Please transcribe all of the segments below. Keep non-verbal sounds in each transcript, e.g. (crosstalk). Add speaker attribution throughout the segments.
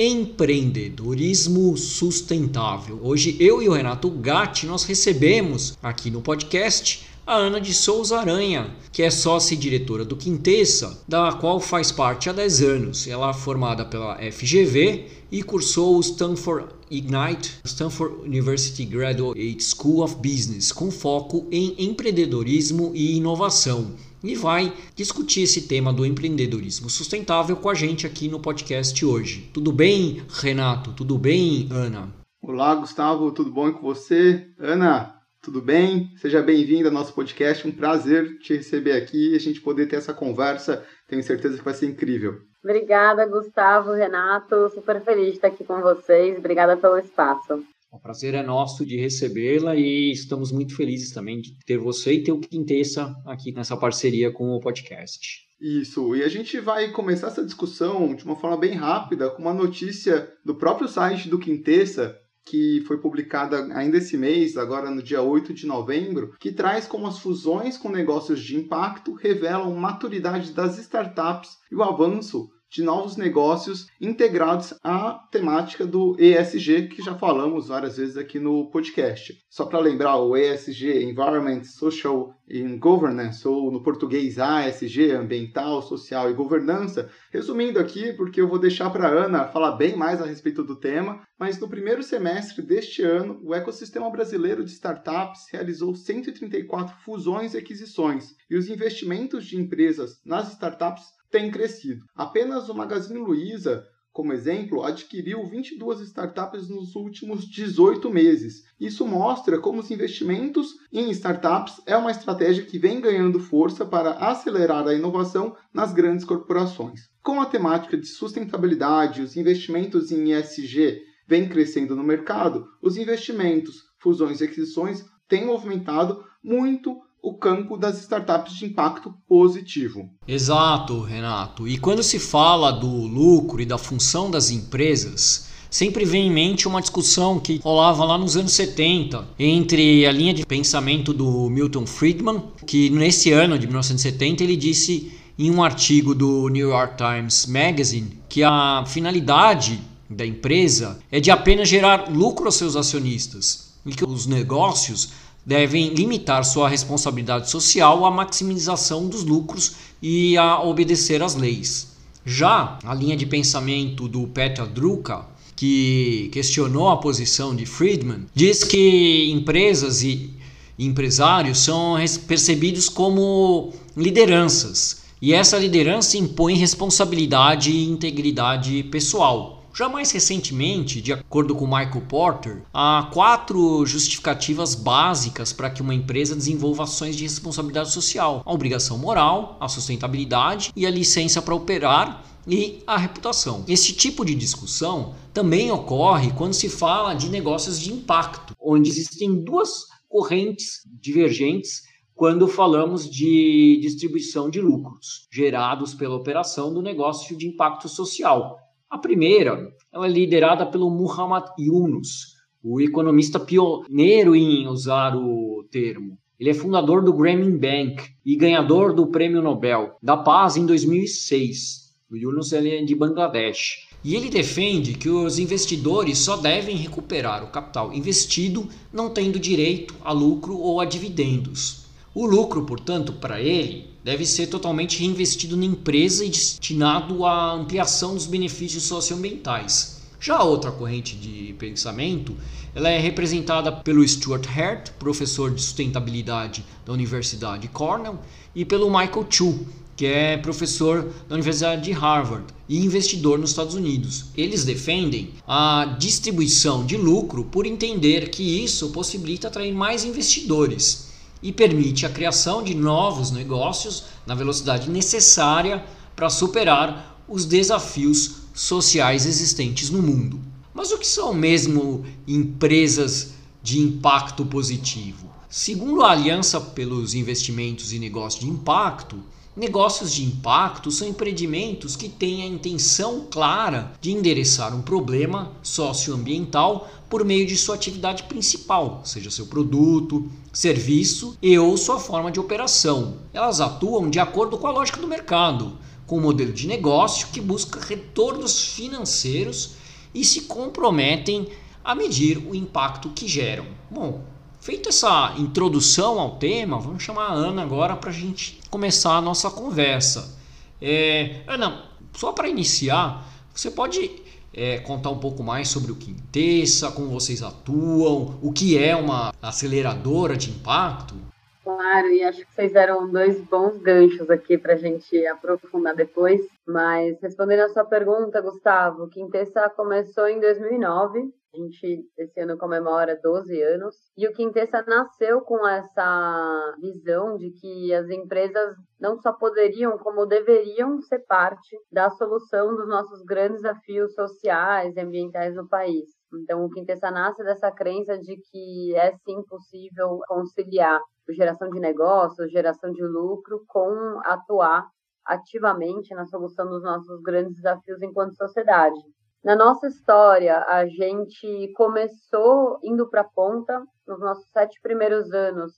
Speaker 1: Empreendedorismo Sustentável. Hoje eu e o Renato Gatti nós recebemos aqui no podcast a Ana de Souza Aranha, que é sócia e diretora do Quintessa, da qual faz parte há 10 anos. Ela é formada pela FGV e cursou o Stanford Ignite, Stanford University Graduate School of Business, com foco em empreendedorismo e inovação. E vai discutir esse tema do empreendedorismo sustentável com a gente aqui no podcast hoje. Tudo bem, Renato? Tudo bem, Ana?
Speaker 2: Olá, Gustavo, tudo bom com você? Ana, tudo bem? Seja bem-vindo ao nosso podcast. Um prazer te receber aqui e a gente poder ter essa conversa. Tenho certeza que vai ser incrível.
Speaker 3: Obrigada, Gustavo, Renato. Super feliz de estar aqui com vocês. Obrigada pelo espaço.
Speaker 1: O prazer é nosso de recebê-la e estamos muito felizes também de ter você e ter o Quintessa aqui nessa parceria com o podcast.
Speaker 2: Isso, e a gente vai começar essa discussão de uma forma bem rápida com uma notícia do próprio site do Quintessa, que foi publicada ainda esse mês, agora no dia 8 de novembro, que traz como as fusões com negócios de impacto revelam maturidade das startups e o avanço de novos negócios integrados à temática do ESG, que já falamos várias vezes aqui no podcast. Só para lembrar, o ESG, Environment, Social and Governance, ou no português ASG, Ambiental, Social e Governança. Resumindo aqui, porque eu vou deixar para a Ana falar bem mais a respeito do tema, mas no primeiro semestre deste ano, o ecossistema brasileiro de startups realizou 134 fusões e aquisições, e os investimentos de empresas nas startups tem crescido. Apenas o Magazine Luiza, como exemplo, adquiriu 22 startups nos últimos 18 meses. Isso mostra como os investimentos em startups é uma estratégia que vem ganhando força para acelerar a inovação nas grandes corporações. Com a temática de sustentabilidade, os investimentos em ESG vêm crescendo no mercado, os investimentos, fusões e aquisições têm movimentado muito o campo das startups de impacto positivo.
Speaker 1: Exato, Renato. E quando se fala do lucro e da função das empresas, sempre vem em mente uma discussão que rolava lá nos anos 70 entre a linha de pensamento do Milton Friedman, que nesse ano de 1970 ele disse em um artigo do New York Times Magazine que a finalidade da empresa é de apenas gerar lucro aos seus acionistas e que os negócios devem limitar sua responsabilidade social à maximização dos lucros e a obedecer às leis. Já a linha de pensamento do Peter Drucker, que questionou a posição de Friedman, diz que empresas e empresários são percebidos como lideranças, e essa liderança impõe responsabilidade e integridade pessoal. Já mais recentemente, de acordo com Michael Porter, há quatro justificativas básicas para que uma empresa desenvolva ações de responsabilidade social: a obrigação moral, a sustentabilidade e a licença para operar e a reputação. Esse tipo de discussão também ocorre quando se fala de negócios de impacto, onde existem duas correntes divergentes quando falamos de distribuição de lucros gerados pela operação do negócio de impacto social. A primeira ela é liderada pelo Muhammad Yunus, o economista pioneiro em usar o termo. Ele é fundador do Grameen Bank e ganhador do Prêmio Nobel da Paz em 2006. O Yunus é de Bangladesh. E ele defende que os investidores só devem recuperar o capital investido não tendo direito a lucro ou a dividendos. O lucro, portanto, para ele deve ser totalmente reinvestido na empresa e destinado à ampliação dos benefícios socioambientais. Já a outra corrente de pensamento, ela é representada pelo Stuart Hart, professor de sustentabilidade da Universidade Cornell, e pelo Michael Chu, que é professor da Universidade de Harvard e investidor nos Estados Unidos. Eles defendem a distribuição de lucro por entender que isso possibilita atrair mais investidores e permite a criação de novos negócios na velocidade necessária para superar os desafios sociais existentes no mundo. Mas o que são mesmo empresas de impacto positivo? Segundo a Aliança pelos Investimentos e Negócios de Impacto, negócios de impacto são empreendimentos que têm a intenção clara de endereçar um problema socioambiental por meio de sua atividade principal, seja seu produto, serviço e ou sua forma de operação. Elas atuam de acordo com a lógica do mercado, com um modelo de negócio que busca retornos financeiros e se comprometem a medir o impacto que geram. Bom, feita essa introdução ao tema, vamos chamar a Ana agora para a gente começar a nossa conversa. É, Ana, só para iniciar, você pode é, contar um pouco mais sobre o Quintessa, como vocês atuam, o que é uma aceleradora de impacto?
Speaker 3: Claro, e acho que vocês deram dois bons ganchos aqui para a gente aprofundar depois. Mas respondendo a sua pergunta, Gustavo, Quintessa começou em 2009 a gente esse ano comemora 12 anos. E o Quintessa nasceu com essa visão de que as empresas não só poderiam, como deveriam ser parte da solução dos nossos grandes desafios sociais e ambientais no país. Então, o Quintessa nasce dessa crença de que é sim possível conciliar geração de negócios, geração de lucro, com atuar ativamente na solução dos nossos grandes desafios enquanto sociedade. Na nossa história, a gente começou indo para a ponta, nos nossos sete primeiros anos,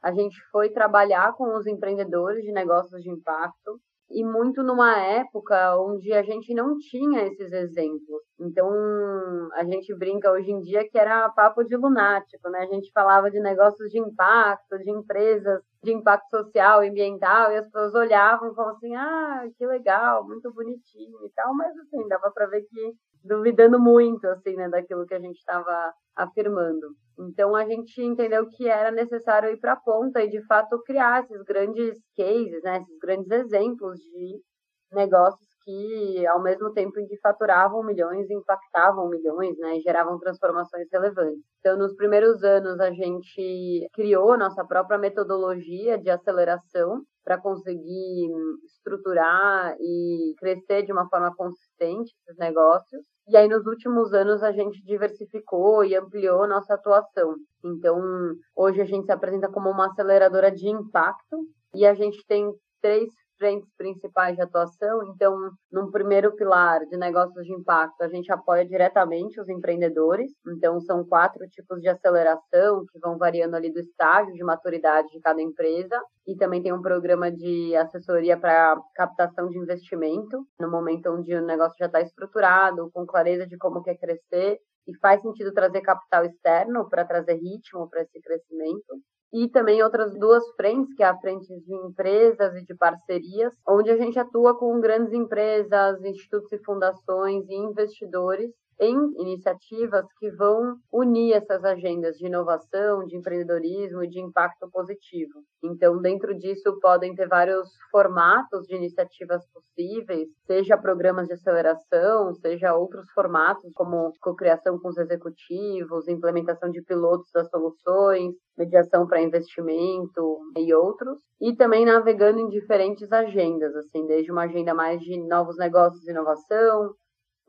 Speaker 3: a gente foi trabalhar com os empreendedores de negócios de impacto e muito numa época onde a gente não tinha esses exemplos. Então, a gente brinca hoje em dia que era papo de lunático, né? A gente falava de negócios de impacto, de empresas de impacto social ambiental, e as pessoas olhavam e falavam assim: ah, que legal, muito bonitinho e tal, mas assim, dava para ver que duvidando muito, assim, né, daquilo que a gente estava afirmando. Então, a gente entendeu que era necessário ir para a ponta e, de fato, criar esses grandes cases, né, esses grandes exemplos de negócios que, ao mesmo tempo em que faturavam milhões, impactavam milhões, né, e geravam transformações relevantes. Então, nos primeiros anos, a gente criou nossa própria metodologia de aceleração para conseguir estruturar e crescer de uma forma consistente esses negócios. E aí, nos últimos anos, a gente diversificou e ampliou nossa atuação. Então, hoje a gente se apresenta como uma aceleradora de impacto e a gente tem três frentes principais de atuação. Então, num primeiro pilar de negócios de impacto, a gente apoia diretamente os empreendedores. Então, são quatro tipos de aceleração que vão variando ali do estágio de maturidade de cada empresa. E também tem um programa de assessoria para captação de investimento, no momento onde o negócio já está estruturado, com clareza de como quer crescer. E faz sentido trazer capital externo para trazer ritmo para esse crescimento e também outras duas frentes, que é a frente de empresas e de parcerias, onde a gente atua com grandes empresas, institutos e fundações e investidores em iniciativas que vão unir essas agendas de inovação, de empreendedorismo e de impacto positivo. Então, dentro disso, podem ter vários formatos de iniciativas possíveis, seja programas de aceleração, seja outros formatos, como cocriação com os executivos, implementação de pilotos das soluções, mediação para investimento e outros, e também navegando em diferentes agendas, assim, desde uma agenda mais de novos negócios e inovação,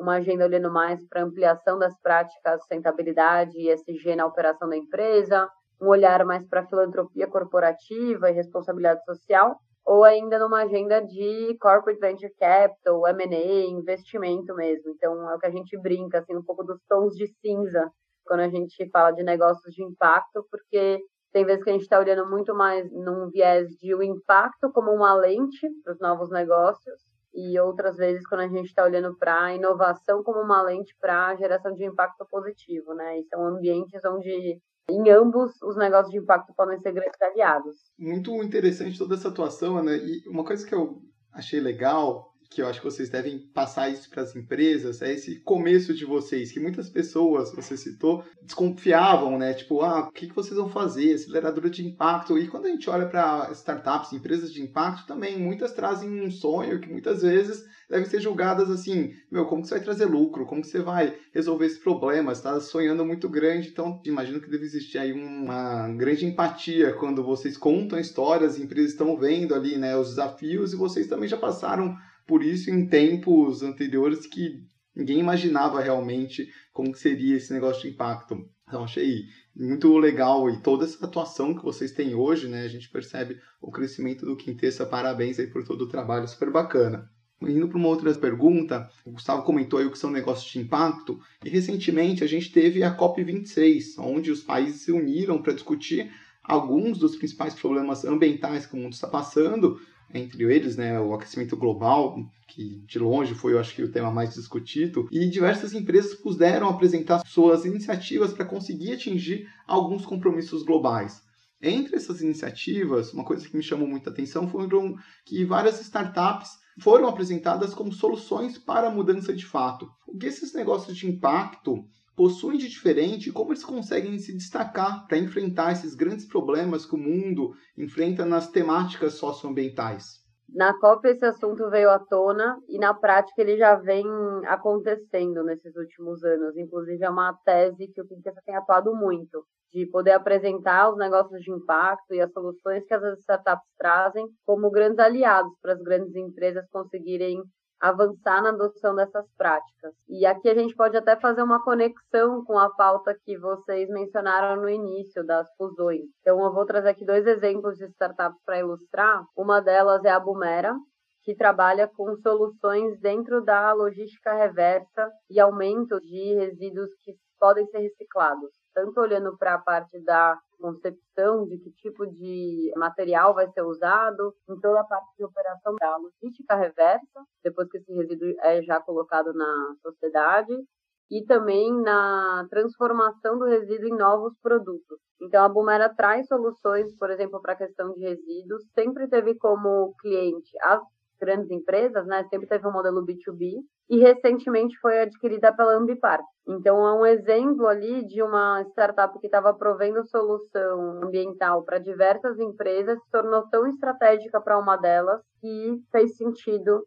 Speaker 3: uma agenda olhando mais para ampliação das práticas de sustentabilidade e ESG na operação da empresa, um olhar mais para filantropia corporativa e responsabilidade social, ou ainda numa agenda de corporate venture capital, M&A, investimento mesmo. Então é o que a gente brinca assim um pouco dos tons de cinza quando a gente fala de negócios de impacto, porque tem vezes que a gente está olhando muito mais num viés de o impacto como uma lente para os novos negócios e outras vezes quando a gente está olhando para a inovação como uma lente para a geração de impacto positivo, né? E são ambientes onde em ambos os negócios de impacto podem ser grandes aliados.
Speaker 2: Muito interessante toda essa atuação, né? E uma coisa que eu achei legal que eu acho que vocês devem passar isso para as empresas, é esse começo de vocês, que muitas pessoas, você citou, desconfiavam, né? Tipo, ah, o que, que vocês vão fazer? Aceleradora de impacto. E quando a gente olha para startups, empresas de impacto, também muitas trazem um sonho que muitas vezes devem ser julgadas assim, meu, como que você vai trazer lucro? Como que você vai resolver esse problema? Está sonhando muito grande, então imagino que deve existir aí uma grande empatia quando vocês contam histórias, as empresas estão vendo ali, né, os desafios e vocês também já passaram por isso em tempos anteriores que ninguém imaginava realmente como seria esse negócio de impacto. Então, achei muito legal e toda essa atuação que vocês têm hoje, né? A gente percebe o crescimento do Quintessa. Parabéns aí por todo o trabalho, super bacana. Indo para uma outra pergunta, o Gustavo comentou aí o que são negócios de impacto, e recentemente a gente teve a COP26, onde os países se uniram para discutir alguns dos principais problemas ambientais que o mundo está passando, entre eles, né, o aquecimento global, que de longe foi, eu acho que, o tema mais discutido, e diversas empresas puderam apresentar suas iniciativas para conseguir atingir alguns compromissos globais. Entre essas iniciativas, uma coisa que me chamou muita atenção foram que várias startups foram apresentadas como soluções para a mudança de fato. O que esses negócios de impacto possuem de diferente e como eles conseguem se destacar para enfrentar esses grandes problemas que o mundo enfrenta nas temáticas socioambientais.
Speaker 3: Na COP esse assunto veio à tona e na prática ele já vem acontecendo nesses últimos anos. Inclusive é uma tese que o Pinterest tem atuado muito, de poder apresentar os negócios de impacto e as soluções que as startups trazem como grandes aliados para as grandes empresas conseguirem avançar na adoção dessas práticas. E aqui a gente pode até fazer uma conexão com a pauta que vocês mencionaram no início das fusões. Então eu vou trazer aqui dois exemplos de startups para ilustrar. Uma delas é a Bumera, que trabalha com soluções dentro da logística reversa e aumento de resíduos que podem ser reciclados tanto olhando para a parte da concepção de que tipo de material vai ser usado, em toda a parte de operação da logística reversa, depois que esse resíduo é já colocado na sociedade, e também na transformação do resíduo em novos produtos. Então, a Bumera traz soluções, por exemplo, para a questão de resíduos, sempre teve como cliente as grandes empresas, né? Sempre teve um modelo B2B e recentemente foi adquirida pela Ambipar. Então é um exemplo ali de uma startup que estava provendo solução ambiental para diversas empresas, se tornou tão estratégica para uma delas que fez sentido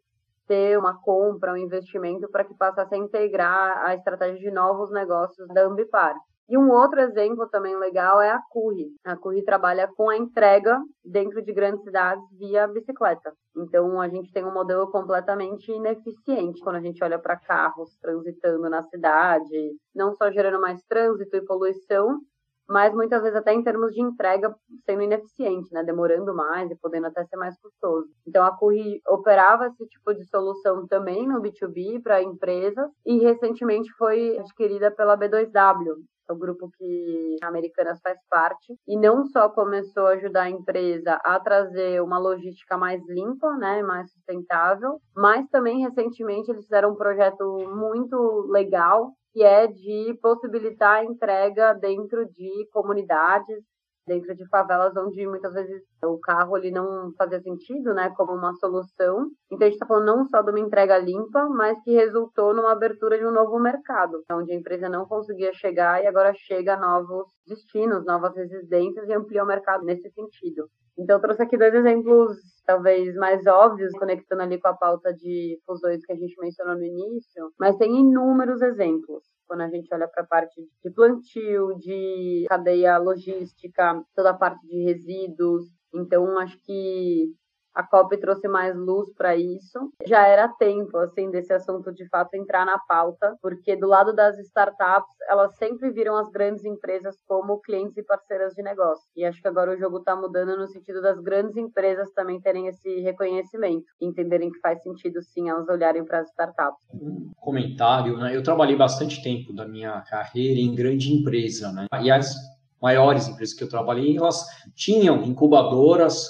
Speaker 3: ter uma compra, um investimento para que passasse a integrar a estratégia de novos negócios da Ambipar. E um outro exemplo também legal é a Curry. A Curry trabalha com a entrega dentro de grandes cidades via bicicleta. Então a gente tem um modelo completamente ineficiente quando a gente olha para carros transitando na cidade, não só gerando mais trânsito e poluição, mas muitas vezes até em termos de entrega sendo ineficiente, né? demorando mais e podendo até ser mais custoso. Então a Curry operava esse tipo de solução também no B2B para empresas e recentemente foi adquirida pela B2W, é o grupo que a Americanas faz parte, e não só começou a ajudar a empresa a trazer uma logística mais limpa, né, mais sustentável, mas também recentemente eles fizeram um projeto muito legal que é de possibilitar a entrega dentro de comunidades dentro de favelas onde muitas vezes o carro ele não fazia sentido, né, como uma solução. Então a gente está falando não só de uma entrega limpa, mas que resultou numa abertura de um novo mercado, onde a empresa não conseguia chegar e agora chega a novos destinos, novas residências e amplia o mercado nesse sentido. Então eu trouxe aqui dois exemplos talvez mais óbvios, conectando ali com a pauta de fusões que a gente mencionou no início, mas tem inúmeros exemplos quando a gente olha para a parte de plantio, de cadeia logística, toda a parte de resíduos. Então, acho que a COP trouxe mais luz para isso. Já era tempo, assim, desse assunto de fato entrar na pauta, porque do lado das startups, elas sempre viram as grandes empresas como clientes e parceiras de negócio. E acho que agora o jogo está mudando no sentido das grandes empresas também terem esse reconhecimento, entenderem que faz sentido sim elas olharem para as startups.
Speaker 1: Um comentário, né? Eu trabalhei bastante tempo da minha carreira em grande empresa, né? E as maiores empresas que eu trabalhei, elas tinham incubadoras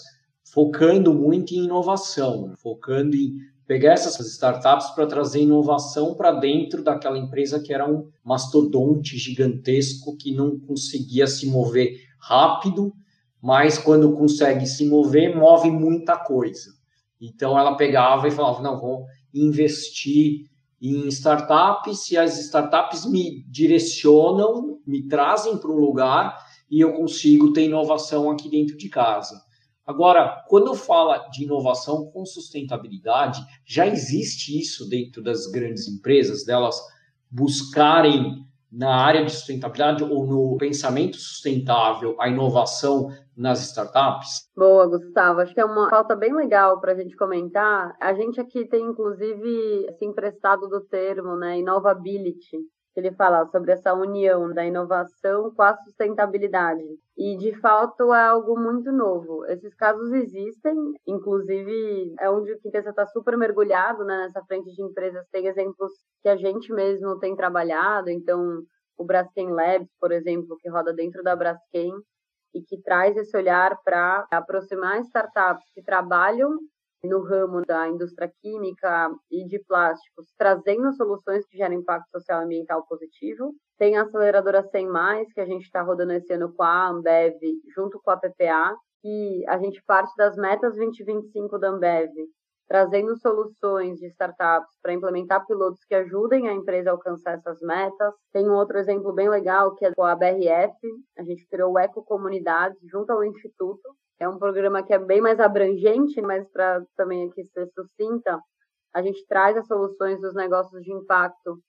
Speaker 1: focando muito em inovação, focando em pegar essas startups para trazer inovação para dentro daquela empresa que era um mastodonte gigantesco que não conseguia se mover rápido, mas quando consegue se mover, move muita coisa. Então ela pegava e falava: não, vou investir em startups, e as startups me direcionam, me trazem para um lugar e eu consigo ter inovação aqui dentro de casa. Agora, quando fala de inovação com sustentabilidade, já existe isso dentro das grandes empresas, delas buscarem na área de sustentabilidade ou no pensamento sustentável a inovação nas startups?
Speaker 3: Boa, Gustavo. Acho que é uma falta bem legal para a gente comentar. A gente aqui tem, inclusive, se emprestado do termo, né, innovability, ele fala sobre essa união da inovação com a sustentabilidade. E, de fato, é algo muito novo. Esses casos existem, inclusive é onde o Quintessa está super mergulhado né, nessa frente de empresas. Tem exemplos que a gente mesmo tem trabalhado, então o Braskem Labs, por exemplo, que roda dentro da Braskem e que traz esse olhar para aproximar startups que trabalham no ramo da indústria química e de plásticos, trazendo soluções que geram impacto social e ambiental positivo. Tem a aceleradora 100 mais que a gente está rodando esse ano com a Ambev, junto com a PPA, que a gente parte das metas 2025 da Ambev, trazendo soluções de startups para implementar pilotos que ajudem a empresa a alcançar essas metas. Tem um outro exemplo bem legal que é com a BRF, a gente criou o Eco Comunidades junto ao Instituto, é um programa que é bem mais abrangente, mas para também aqui ser sucinta, a gente traz as soluções dos negócios de impacto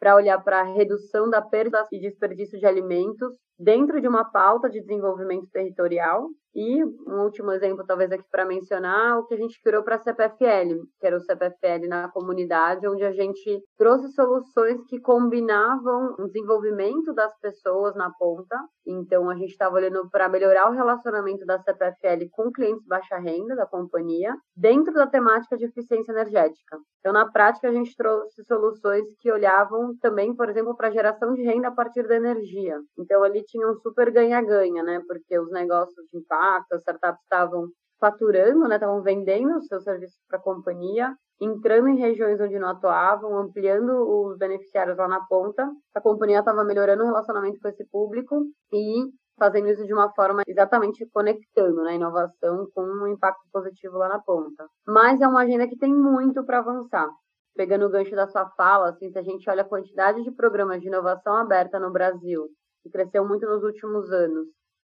Speaker 3: para olhar para a redução da perda e desperdício de alimentos dentro de uma pauta de desenvolvimento territorial. E um último exemplo, talvez aqui para mencionar, o que a gente criou para a CPFL, que era o CPFL na comunidade, onde a gente trouxe soluções que combinavam o desenvolvimento das pessoas na ponta. Então, a gente estava olhando para melhorar o relacionamento da CPFL com clientes baixa renda da companhia, dentro da temática de eficiência energética. Então, na prática, a gente trouxe soluções que olhavam também, por exemplo, para geração de renda a partir da energia. Então, ali tinha um super ganha-ganha, né? Porque os negócios de impacto, as startups estavam faturando, né? Estavam vendendo os seus serviços para a companhia, entrando em regiões onde não atuavam, ampliando os beneficiários lá na ponta. A companhia estava melhorando o relacionamento com esse público e fazendo isso de uma forma exatamente conectando né, inovação com um impacto positivo lá na ponta. Mas é uma agenda que tem muito para avançar. Pegando o gancho da sua fala, assim, se a gente olha a quantidade de programas de inovação aberta no Brasil que cresceu muito nos últimos anos,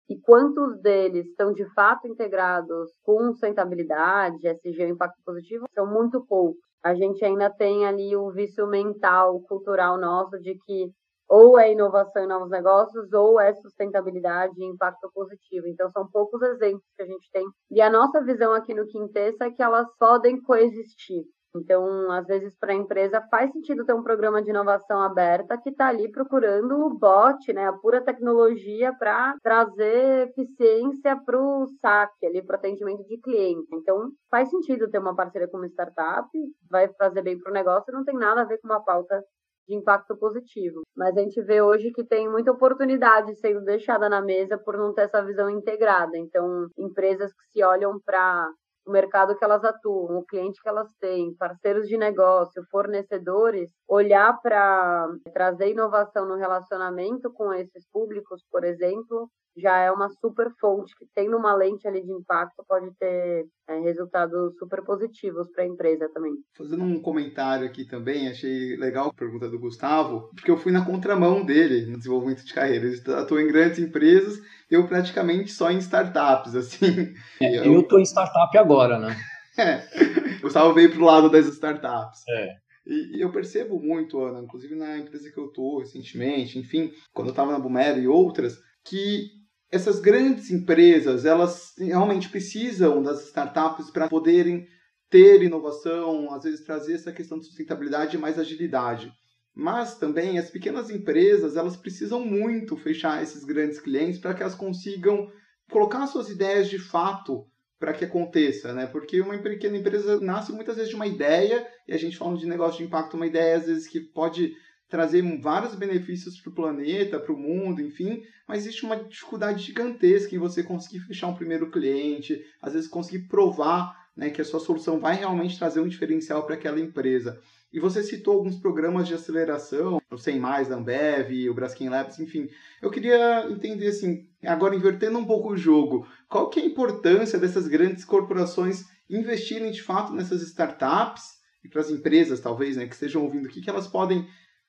Speaker 3: e quantos deles estão de fato integrados com sustentabilidade, SG, impacto positivo, são muito poucos. A gente ainda tem ali o vício mental, cultural nosso de que ou é inovação em novos negócios ou é sustentabilidade e impacto positivo. Então, são poucos exemplos que a gente tem. E a nossa visão aqui no Quintessa é que elas podem coexistir. Então, às vezes, para a empresa faz sentido ter um programa de inovação aberta que está ali procurando o bot, né, a pura tecnologia para trazer eficiência para o saque, ali, para o atendimento de cliente. Então, faz sentido ter uma parceria com uma startup, vai fazer bem para o negócio, não tem nada a ver com uma pauta de impacto positivo. Mas a gente vê hoje que tem muita oportunidade sendo deixada na mesa por não ter essa visão integrada. Então, empresas que se olham para o mercado que elas atuam, o cliente que elas têm, parceiros de negócio, fornecedores, olhar para trazer inovação no relacionamento com esses públicos, por exemplo, já é uma super fonte que tendo uma lente ali de impacto pode ter é, resultados super positivos para a empresa também.
Speaker 2: Fazendo um comentário aqui também, achei legal a pergunta do Gustavo, porque eu fui na contramão dele no desenvolvimento de carreira. Ele atua em grandes empresas, eu praticamente só em startups, assim.
Speaker 1: É, eu estou em startup agora, né? (laughs)
Speaker 2: é, o Gustavo veio pro lado das startups.
Speaker 1: É.
Speaker 2: E eu percebo muito, Ana, inclusive na empresa que eu estou recentemente, enfim, quando eu estava na Bumero e outras, que essas grandes empresas, elas realmente precisam das startups para poderem ter inovação, às vezes trazer essa questão de sustentabilidade e mais agilidade. Mas também as pequenas empresas, elas precisam muito fechar esses grandes clientes para que elas consigam colocar suas ideias de fato para que aconteça, né? Porque uma pequena empresa nasce muitas vezes de uma ideia, e a gente falando de negócio de impacto, uma ideia às vezes que pode trazer vários benefícios para o planeta, para o mundo, enfim, mas existe uma dificuldade gigantesca em você conseguir fechar um primeiro cliente, às vezes conseguir provar né, que a sua solução vai realmente trazer um diferencial para aquela empresa. E você citou alguns programas de aceleração, o Sem Mais da Ambev, o Braskem Labs, enfim. Eu queria entender, assim, agora invertendo um pouco o jogo, qual que é a importância dessas grandes corporações investirem de fato nessas startups e para as empresas, talvez, né, que estejam ouvindo, o que, que elas podem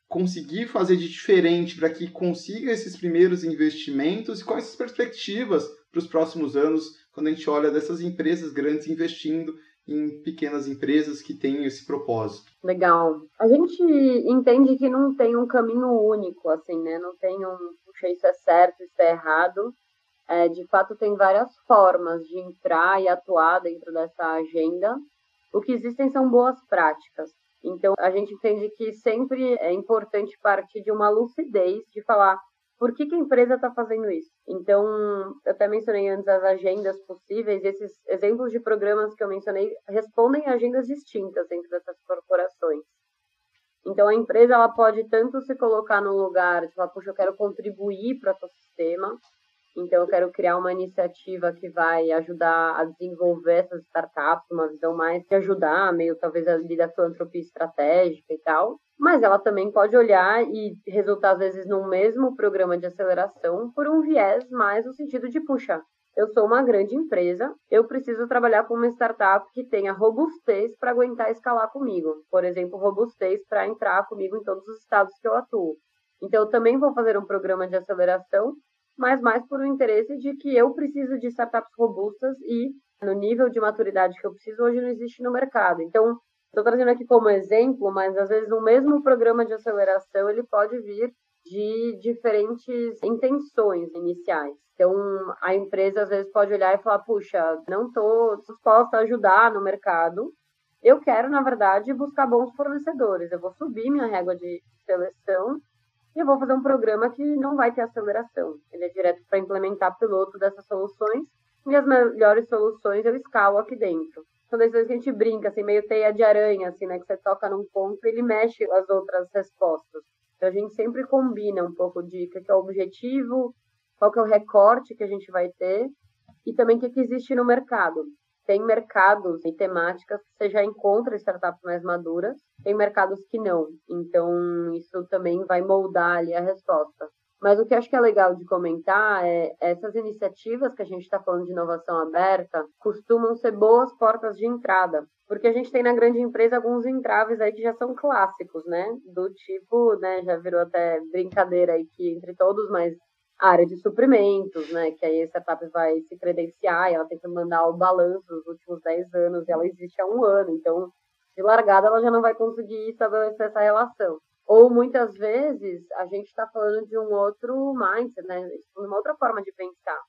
Speaker 2: conseguir fazer de diferente para que consiga esses primeiros investimentos e quais as perspectivas para os próximos anos quando a gente olha dessas empresas grandes investindo em pequenas empresas que têm esse propósito.
Speaker 3: Legal. A gente entende que não tem um caminho único, assim, né? Não tem um, puxa, isso é certo, isso é errado. É, de fato, tem várias formas de entrar e atuar dentro dessa agenda. O que existem são boas práticas. Então, a gente entende que sempre é importante partir de uma lucidez de falar por que, que a empresa está fazendo isso. Então, eu até mencionei antes as agendas possíveis, esses exemplos de programas que eu mencionei respondem a agendas distintas dentro dessas corporações. Então, a empresa ela pode tanto se colocar no lugar de falar, puxa, eu quero contribuir para o ecossistema, então, eu quero criar uma iniciativa que vai ajudar a desenvolver essas startups, uma visão mais de ajudar, meio talvez ali da filantropia estratégica e tal. Mas ela também pode olhar e resultar, às vezes, num mesmo programa de aceleração por um viés mais no sentido de, puxa, eu sou uma grande empresa, eu preciso trabalhar com uma startup que tenha robustez para aguentar escalar comigo. Por exemplo, robustez para entrar comigo em todos os estados que eu atuo. Então, eu também vou fazer um programa de aceleração mas mais por um interesse de que eu preciso de startups robustas e no nível de maturidade que eu preciso hoje não existe no mercado. Então, estou trazendo aqui como exemplo, mas às vezes no mesmo programa de aceleração ele pode vir de diferentes intenções iniciais. Então, a empresa às vezes pode olhar e falar: puxa, não estou disposta a ajudar no mercado. Eu quero, na verdade, buscar bons fornecedores. Eu vou subir minha régua de seleção e eu vou fazer um programa que não vai ter aceleração. Ele é direto para implementar piloto dessas soluções e as melhores soluções eu escalo aqui dentro. São decisões que a gente brinca, assim, meio teia de aranha, assim, né? Que você toca num ponto e ele mexe as outras respostas. Então a gente sempre combina um pouco de o que é o objetivo, qual que é o recorte que a gente vai ter e também o que, que existe no mercado tem mercados e temáticas que você já encontra startups mais maduras, tem mercados que não. Então, isso também vai moldar ali a resposta. Mas o que acho que é legal de comentar é essas iniciativas que a gente está falando de inovação aberta costumam ser boas portas de entrada. Porque a gente tem na grande empresa alguns entraves aí que já são clássicos, né? Do tipo, né, já virou até brincadeira aí que entre todos, mas área de suprimentos, né? Que aí a startup vai se credenciar e ela tem que mandar o balanço dos últimos 10 anos e ela existe há um ano. Então, de largada, ela já não vai conseguir estabelecer essa relação. Ou muitas vezes a gente está falando de um outro mindset, né? Uma outra forma de pensar.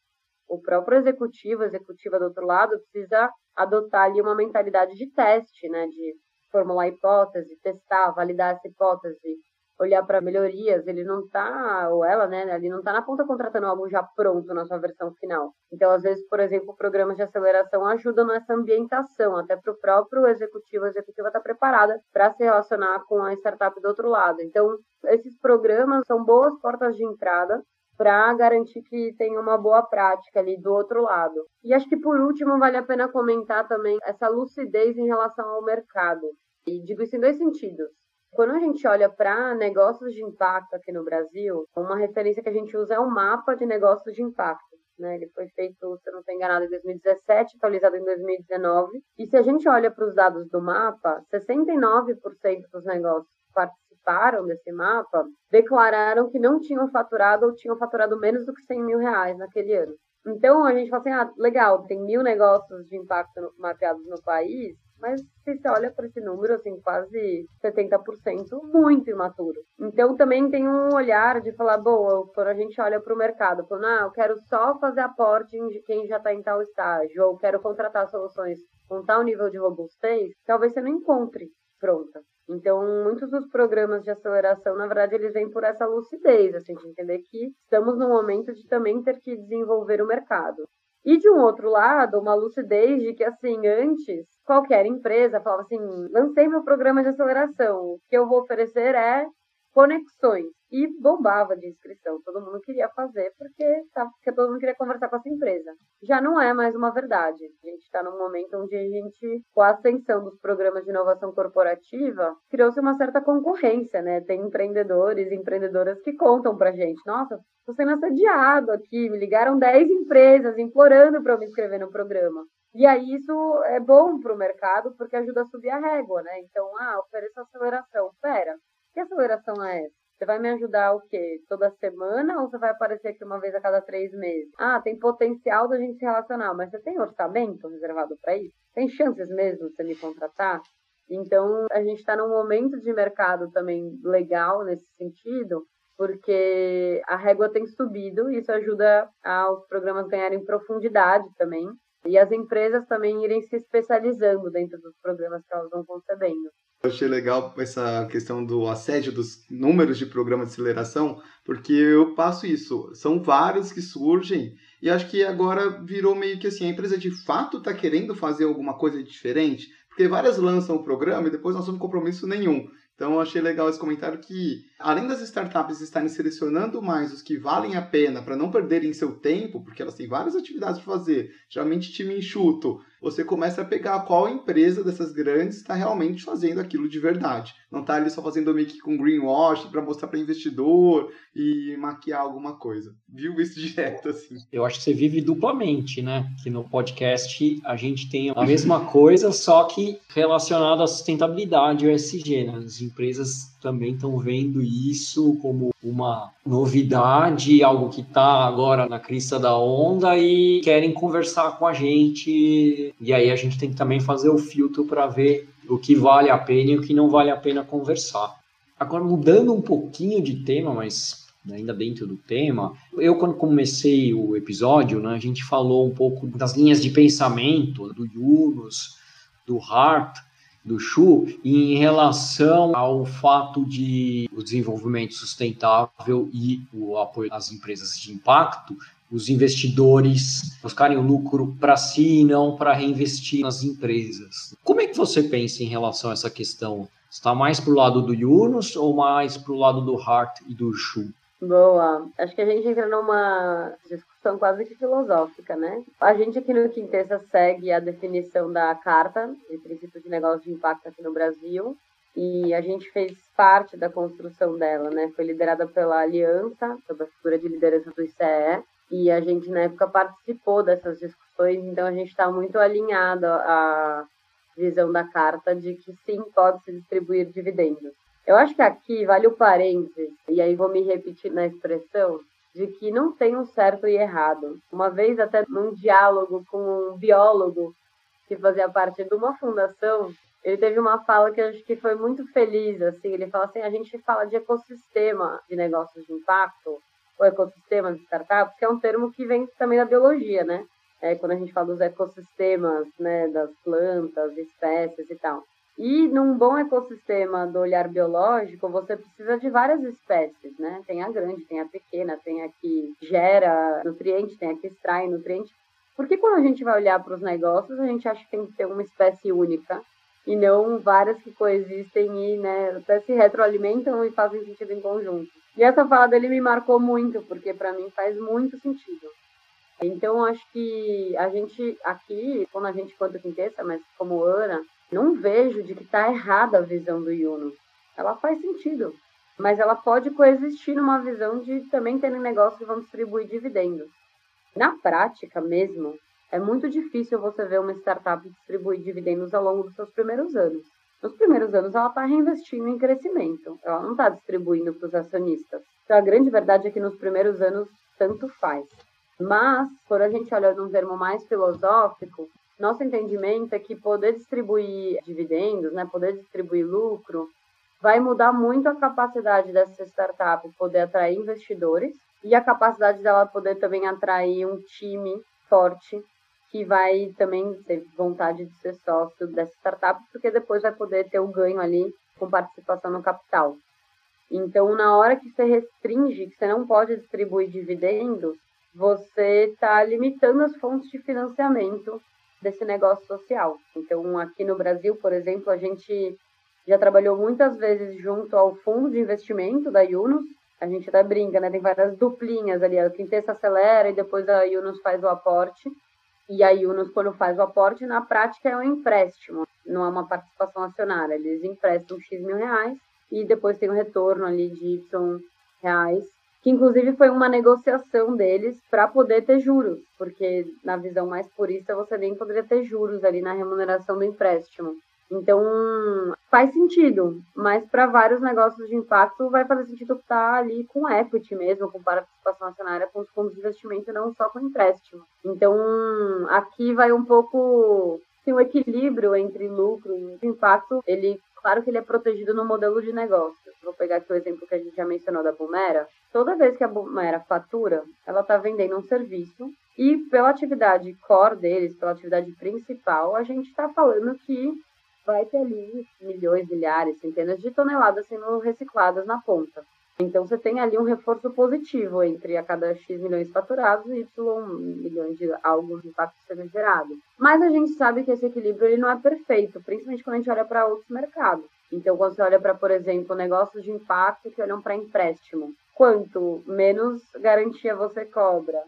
Speaker 3: O próprio executivo, executiva do outro lado, precisa adotar ali uma mentalidade de teste, né? De formular hipótese, testar, validar essa hipótese, olhar para melhorias, ele não está, ou ela, né, ele não está na ponta contratando algo já pronto na sua versão final. Então, às vezes, por exemplo, programas de aceleração ajudam nessa ambientação, até para o próprio executivo, a executiva estar tá preparada para se relacionar com a startup do outro lado. Então, esses programas são boas portas de entrada para garantir que tenha uma boa prática ali do outro lado. E acho que por último vale a pena comentar também essa lucidez em relação ao mercado. E digo isso em dois sentidos. Quando a gente olha para negócios de impacto aqui no Brasil, uma referência que a gente usa é o mapa de negócios de impacto. Né? Ele foi feito, se eu não estou enganado, em 2017, atualizado em 2019. E se a gente olha para os dados do mapa, 69% dos negócios que participaram desse mapa declararam que não tinham faturado ou tinham faturado menos do que 100 mil reais naquele ano. Então a gente fala assim: ah, legal, tem mil negócios de impacto mapeados no país, mas se você olha para esse número, assim, quase 70%, muito imaturo. Então também tem um olhar de falar, boa, quando a gente olha para o mercado, falando, ah, eu quero só fazer aporte de quem já está em tal estágio, ou quero contratar soluções com tal nível de robustez, talvez você não encontre pronta. Então, muitos dos programas de aceleração, na verdade, eles vêm por essa lucidez, assim, de entender que estamos no momento de também ter que desenvolver o mercado. E de um outro lado, uma lucidez de que, assim, antes, qualquer empresa falava assim: lancei meu programa de aceleração, o que eu vou oferecer é conexões. E bombava de inscrição. Todo mundo queria fazer porque, tá, porque todo mundo queria conversar com essa empresa. Já não é mais uma verdade. A gente está num momento onde a gente, com a ascensão dos programas de inovação corporativa, criou-se uma certa concorrência, né? Tem empreendedores e empreendedoras que contam pra gente: nossa, estou sendo assediado aqui, me ligaram 10 empresas implorando para eu me inscrever no programa. E aí isso é bom para o mercado porque ajuda a subir a régua, né? Então, ah, ofereço aceleração. Pera, que aceleração é essa? Você vai me ajudar o quê? Toda semana ou você vai aparecer aqui uma vez a cada três meses? Ah, tem potencial da gente se relacionar, mas você tem orçamento reservado para isso? Tem chances mesmo de você me contratar? Então, a gente está num momento de mercado também legal nesse sentido, porque a régua tem subido e isso ajuda aos programas ganharem profundidade também e as empresas também irem se especializando dentro dos programas que elas vão concebendo.
Speaker 2: Eu achei legal essa questão do assédio dos números de programa de aceleração, porque eu passo isso. São vários que surgem e acho que agora virou meio que assim, a empresa de fato está querendo fazer alguma coisa diferente, porque várias lançam o programa e depois não assumem compromisso nenhum. Então eu achei legal esse comentário que, além das startups estarem selecionando mais os que valem a pena para não perderem seu tempo, porque elas têm várias atividades para fazer, geralmente time enxuto, você começa a pegar qual empresa dessas grandes está realmente fazendo aquilo de verdade. Não está ali só fazendo meio que com greenwash para mostrar para investidor e maquiar alguma coisa. Viu isso direto assim.
Speaker 1: Eu acho que você vive duplamente, né? Que no podcast a gente tem a mesma coisa, só que relacionado à sustentabilidade, o SG, né? As empresas também estão vendo isso como uma novidade, algo que está agora na crista da onda e querem conversar com a gente. E aí a gente tem que também fazer o filtro para ver o que vale a pena e o que não vale a pena conversar. Agora, mudando um pouquinho de tema, mas ainda dentro do tema, eu quando comecei o episódio, né, a gente falou um pouco das linhas de pensamento do Yunus, do Hart, do Chu em relação ao fato de o desenvolvimento sustentável e o apoio às empresas de impacto, os investidores buscarem o lucro para si e não para reinvestir nas empresas. Como é que você pensa em relação a essa questão? Está mais para o lado do Yunus ou mais para o lado do Hart e do Chu?
Speaker 3: Boa. Acho que a gente entra numa discussão quase que filosófica, né? A gente aqui no Quintessa segue a definição da Carta de Princípio de Negócio de Impacto aqui no Brasil e a gente fez parte da construção dela, né? Foi liderada pela Aliança, sob a figura de liderança do ICE, e a gente na época participou dessas discussões, então a gente está muito alinhado à visão da Carta de que sim, pode se distribuir dividendos. Eu acho que aqui vale o parênteses, e aí vou me repetir na expressão, de que não tem um certo e errado. Uma vez, até num diálogo com um biólogo que fazia parte de uma fundação, ele teve uma fala que eu acho que foi muito feliz, assim, ele fala assim, a gente fala de ecossistema de negócios de impacto, ou ecossistema de startups, que é um termo que vem também da biologia, né? É, quando a gente fala dos ecossistemas, né, das plantas, espécies e tal. E num bom ecossistema do olhar biológico, você precisa de várias espécies, né? Tem a grande, tem a pequena, tem a que gera nutriente, tem a que extrai nutriente. Porque quando a gente vai olhar para os negócios, a gente acha que tem que ter uma espécie única e não várias que coexistem e né, até se retroalimentam e fazem sentido em conjunto. E essa fala dele me marcou muito, porque para mim faz muito sentido. Então, acho que a gente aqui, quando a gente conta quintessa, mas como Ana, não vejo de que está errada a visão do Yuno. Ela faz sentido, mas ela pode coexistir numa visão de também ter um negócio que vão distribuir dividendos. Na prática mesmo, é muito difícil você ver uma startup distribuir dividendos ao longo dos seus primeiros anos. Nos primeiros anos, ela está reinvestindo em crescimento, ela não está distribuindo para os acionistas. Então, a grande verdade é que nos primeiros anos, tanto faz. Mas, quando a gente olha num termo mais filosófico, nosso entendimento é que poder distribuir dividendos, né, poder distribuir lucro, vai mudar muito a capacidade dessa startup poder atrair investidores e a capacidade dela poder também atrair um time forte que vai também ter vontade de ser sócio dessa startup, porque depois vai poder ter o um ganho ali com participação no capital. Então, na hora que você restringe, que você não pode distribuir dividendos, você está limitando as fontes de financiamento desse negócio social. Então, aqui no Brasil, por exemplo, a gente já trabalhou muitas vezes junto ao fundo de investimento da Yunus. A gente até brinca, né? Tem várias duplinhas ali. A Quintessa acelera e depois a Yunus faz o aporte. E a Yunus, quando faz o aporte, na prática é um empréstimo, não é uma participação acionária. Eles emprestam X mil reais e depois tem um retorno ali de Y reais que inclusive foi uma negociação deles para poder ter juros, porque na visão mais purista você nem poderia ter juros ali na remuneração do empréstimo. Então faz sentido, mas para vários negócios de impacto vai fazer sentido estar ali com equity mesmo, com participação acionária, com os fundos de investimento, não só com empréstimo. Então aqui vai um pouco tem um equilíbrio entre lucro e impacto, ele Claro que ele é protegido no modelo de negócio. Vou pegar aqui o exemplo que a gente já mencionou da Bumera. Toda vez que a Bumera fatura, ela está vendendo um serviço e pela atividade core deles, pela atividade principal, a gente está falando que vai ter ali milhões, milhares, centenas de toneladas sendo recicladas na ponta. Então você tem ali um reforço positivo entre a cada X milhões faturados e Y milhões de algo de impacto sendo gerado. Mas a gente sabe que esse equilíbrio ele não é perfeito, principalmente quando a gente olha para outros mercados. Então, quando você olha para, por exemplo, negócios de impacto que olham para empréstimo, quanto menos garantia você cobra,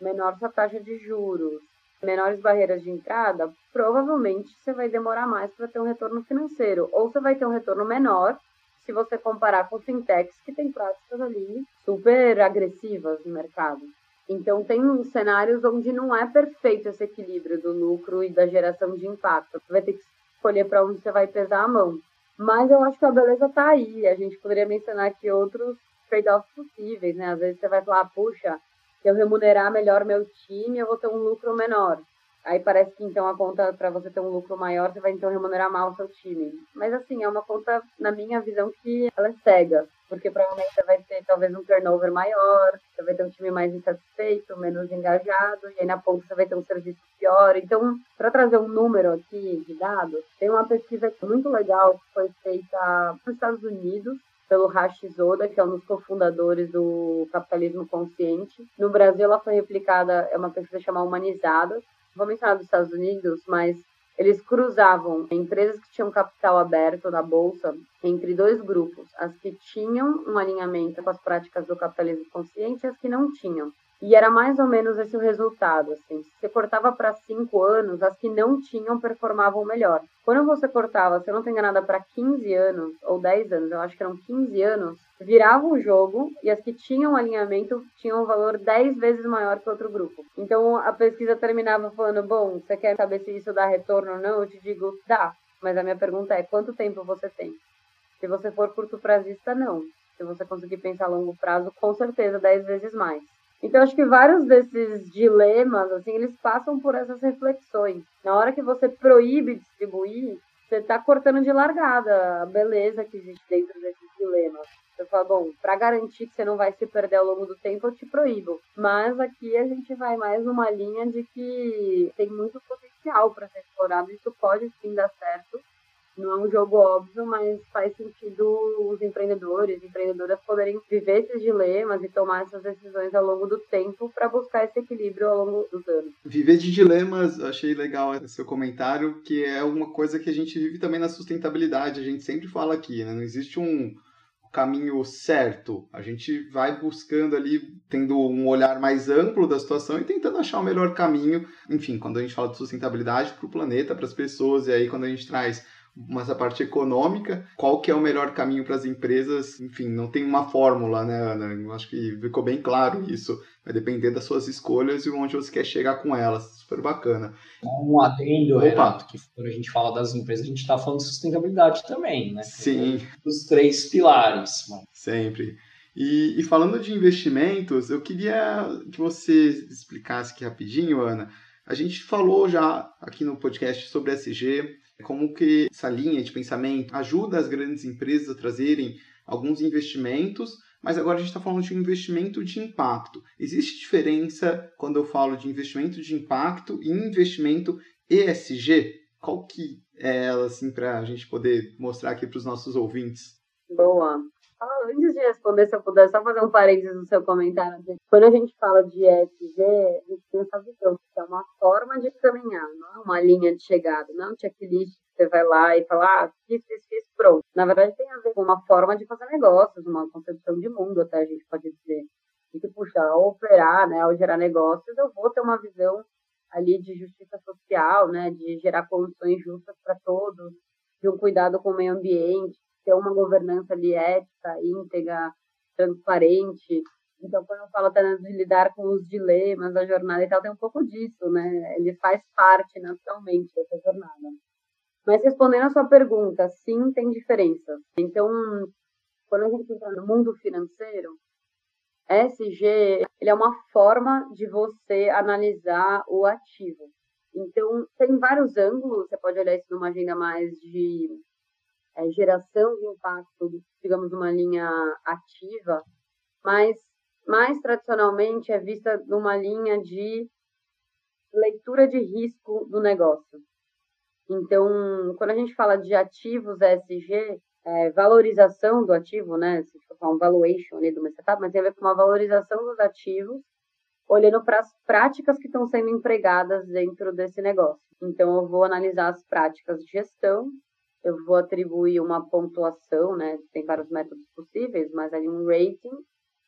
Speaker 3: menor sua taxa de juros, menores barreiras de entrada, provavelmente você vai demorar mais para ter um retorno financeiro. Ou você vai ter um retorno menor se você comparar com fintechs que têm práticas ali super agressivas no mercado. Então, tem cenários onde não é perfeito esse equilíbrio do lucro e da geração de impacto. Você vai ter que escolher para onde você vai pesar a mão. Mas eu acho que a beleza está aí. A gente poderia mencionar aqui outros trade-offs possíveis, né? Às vezes você vai falar, puxa, se eu remunerar melhor meu time, eu vou ter um lucro menor. Aí parece que então a conta para você ter um lucro maior, você vai então remunerar mal o seu time. Mas assim, é uma conta, na minha visão, que ela é cega. Porque provavelmente você vai ter talvez um turnover maior, você vai ter um time mais insatisfeito, menos engajado, e aí na ponta você vai ter um serviço pior. Então, para trazer um número aqui de dados, tem uma pesquisa muito legal que foi feita nos Estados Unidos, pelo Hashi Zoda, que é um dos cofundadores do Capitalismo Consciente. No Brasil, ela foi replicada, é uma pesquisa chamada Humanizada. Vou mencionar dos Estados Unidos, mas eles cruzavam empresas que tinham capital aberto na bolsa entre dois grupos, as que tinham um alinhamento com as práticas do capitalismo consciente e as que não tinham. E era mais ou menos esse o resultado. Assim. Se você cortava para cinco anos, as que não tinham performavam melhor. Quando você cortava, se eu não tenho nada, para 15 anos ou 10 anos, eu acho que eram 15 anos, virava o jogo e as que tinham alinhamento tinham um valor 10 vezes maior que outro grupo. Então a pesquisa terminava falando: bom, você quer saber se isso dá retorno ou não? Eu te digo: dá. Mas a minha pergunta é: quanto tempo você tem? Se você for curto prazista, não. Se você conseguir pensar a longo prazo, com certeza 10 vezes mais. Então, acho que vários desses dilemas, assim, eles passam por essas reflexões. Na hora que você proíbe distribuir, você está cortando de largada a beleza que existe dentro desses dilemas. Você fala, bom, para garantir que você não vai se perder ao longo do tempo, eu te proíbo. Mas aqui a gente vai mais numa linha de que tem muito potencial para ser explorado. Isso pode sim dar certo não é um jogo óbvio, mas faz sentido os empreendedores e empreendedoras poderem viver esses dilemas e tomar essas decisões ao longo do tempo para buscar esse equilíbrio ao longo dos anos.
Speaker 2: Viver de dilemas, achei legal esse seu comentário, que é uma coisa que a gente vive também na sustentabilidade. A gente sempre fala aqui, né? Não existe um caminho certo. A gente vai buscando ali, tendo um olhar mais amplo da situação e tentando achar o melhor caminho. Enfim, quando a gente fala de sustentabilidade para o planeta, para as pessoas, e aí quando a gente traz mas a parte econômica, qual que é o melhor caminho para as empresas, enfim, não tem uma fórmula, né, Ana? Eu acho que ficou bem claro isso. Vai depender das suas escolhas e onde você quer chegar com elas. Super bacana.
Speaker 1: Um adendo, Opa. Renato, que quando a gente fala das empresas, a gente está falando de sustentabilidade também, né?
Speaker 2: Sim.
Speaker 1: Os três pilares.
Speaker 2: Mano. Sempre. E, e, falando de investimentos, eu queria que você explicasse aqui rapidinho, Ana. A gente falou já aqui no podcast sobre SG, como que essa linha de pensamento ajuda as grandes empresas a trazerem alguns investimentos, mas agora a gente está falando de um investimento de impacto. Existe diferença quando eu falo de investimento de impacto e investimento ESG? Qual que é ela, assim, para a gente poder mostrar aqui para os nossos ouvintes?
Speaker 3: Boa. Antes de responder, se eu puder só fazer um parênteses no seu comentário. Quando a gente fala de ESG, a gente tem essa visão que é uma forma de caminhar, não é uma linha de chegada, não é um checklist que você vai lá e fala, ah, fiz, fiz, fiz, pronto. Na verdade, tem a ver com uma forma de fazer negócios, uma concepção de mundo, até a gente pode dizer. E que, puxa, ao operar, né, ao gerar negócios, eu vou ter uma visão ali de justiça social, né, de gerar condições justas para todos, de um cuidado com o meio ambiente, ter uma governança ali ética, íntegra, transparente. Então, quando eu falo até de lidar com os dilemas da jornada e tal, tem um pouco disso, né? Ele faz parte naturalmente dessa jornada. Mas respondendo a sua pergunta, sim, tem diferença. Então, quando a gente entra no mundo financeiro, SG ele é uma forma de você analisar o ativo. Então, tem vários ângulos, você pode olhar isso numa agenda mais de é, geração de impacto, digamos, uma linha ativa, mas mais tradicionalmente é vista numa linha de leitura de risco do negócio. Então, quando a gente fala de ativos ESG, é, valorização do ativo, né? Se for falar um valuation ali de uma mas tem a ver com uma valorização dos ativos, olhando para as práticas que estão sendo empregadas dentro desse negócio. Então, eu vou analisar as práticas de gestão, eu vou atribuir uma pontuação, né? Tem vários métodos possíveis, mas ali um rating,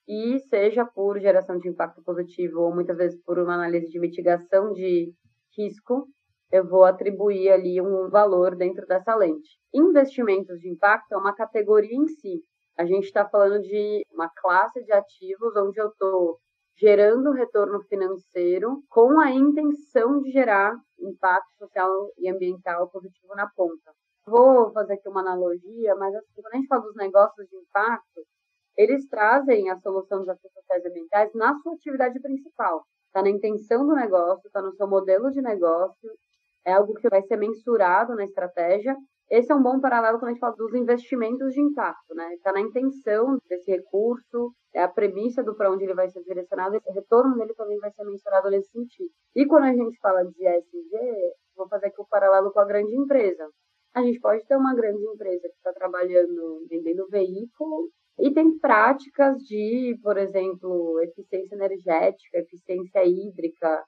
Speaker 3: e seja por geração de impacto positivo ou muitas vezes por uma análise de mitigação de risco, eu vou atribuir ali um valor dentro dessa lente. Investimentos de impacto é uma categoria em si. A gente está falando de uma classe de ativos onde eu estou gerando retorno financeiro com a intenção de gerar impacto social e ambiental positivo na ponta. Vou fazer aqui uma analogia, mas assim, quando a gente fala dos negócios de impacto, eles trazem a solução dos ativos sociais e ambientais na sua atividade principal. Está na intenção do negócio, está no seu modelo de negócio é algo que vai ser mensurado na estratégia. Esse é um bom paralelo quando a gente fala dos investimentos de impacto, né? Está na intenção desse recurso, é a premissa do para onde ele vai ser direcionado, esse retorno dele também vai ser mensurado nesse sentido. E quando a gente fala de ESG, vou fazer aqui o um paralelo com a grande empresa. A gente pode ter uma grande empresa que está trabalhando vendendo veículo e tem práticas de, por exemplo, eficiência energética, eficiência hídrica,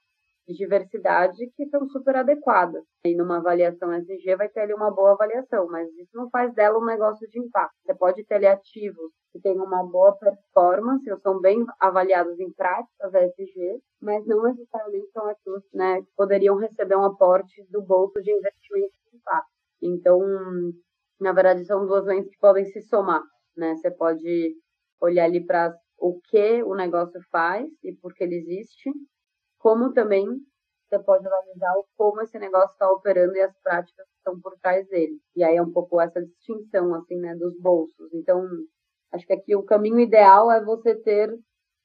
Speaker 3: de diversidade que são super adequadas. E numa avaliação SG vai ter ali uma boa avaliação, mas isso não faz dela um negócio de impacto. Você pode ter ali ativos que têm uma boa performance, ou são bem avaliados em práticas SG, mas não necessariamente são ativos né, que poderiam receber um aporte do bolso de investimento de impacto. Então, na verdade, são duas lentes que podem se somar. Né? Você pode olhar ali para o que o negócio faz e por que ele existe, como também você pode analisar como esse negócio está operando e as práticas que estão por trás dele. E aí é um pouco essa distinção, assim, né, dos bolsos. Então, acho que aqui o caminho ideal é você ter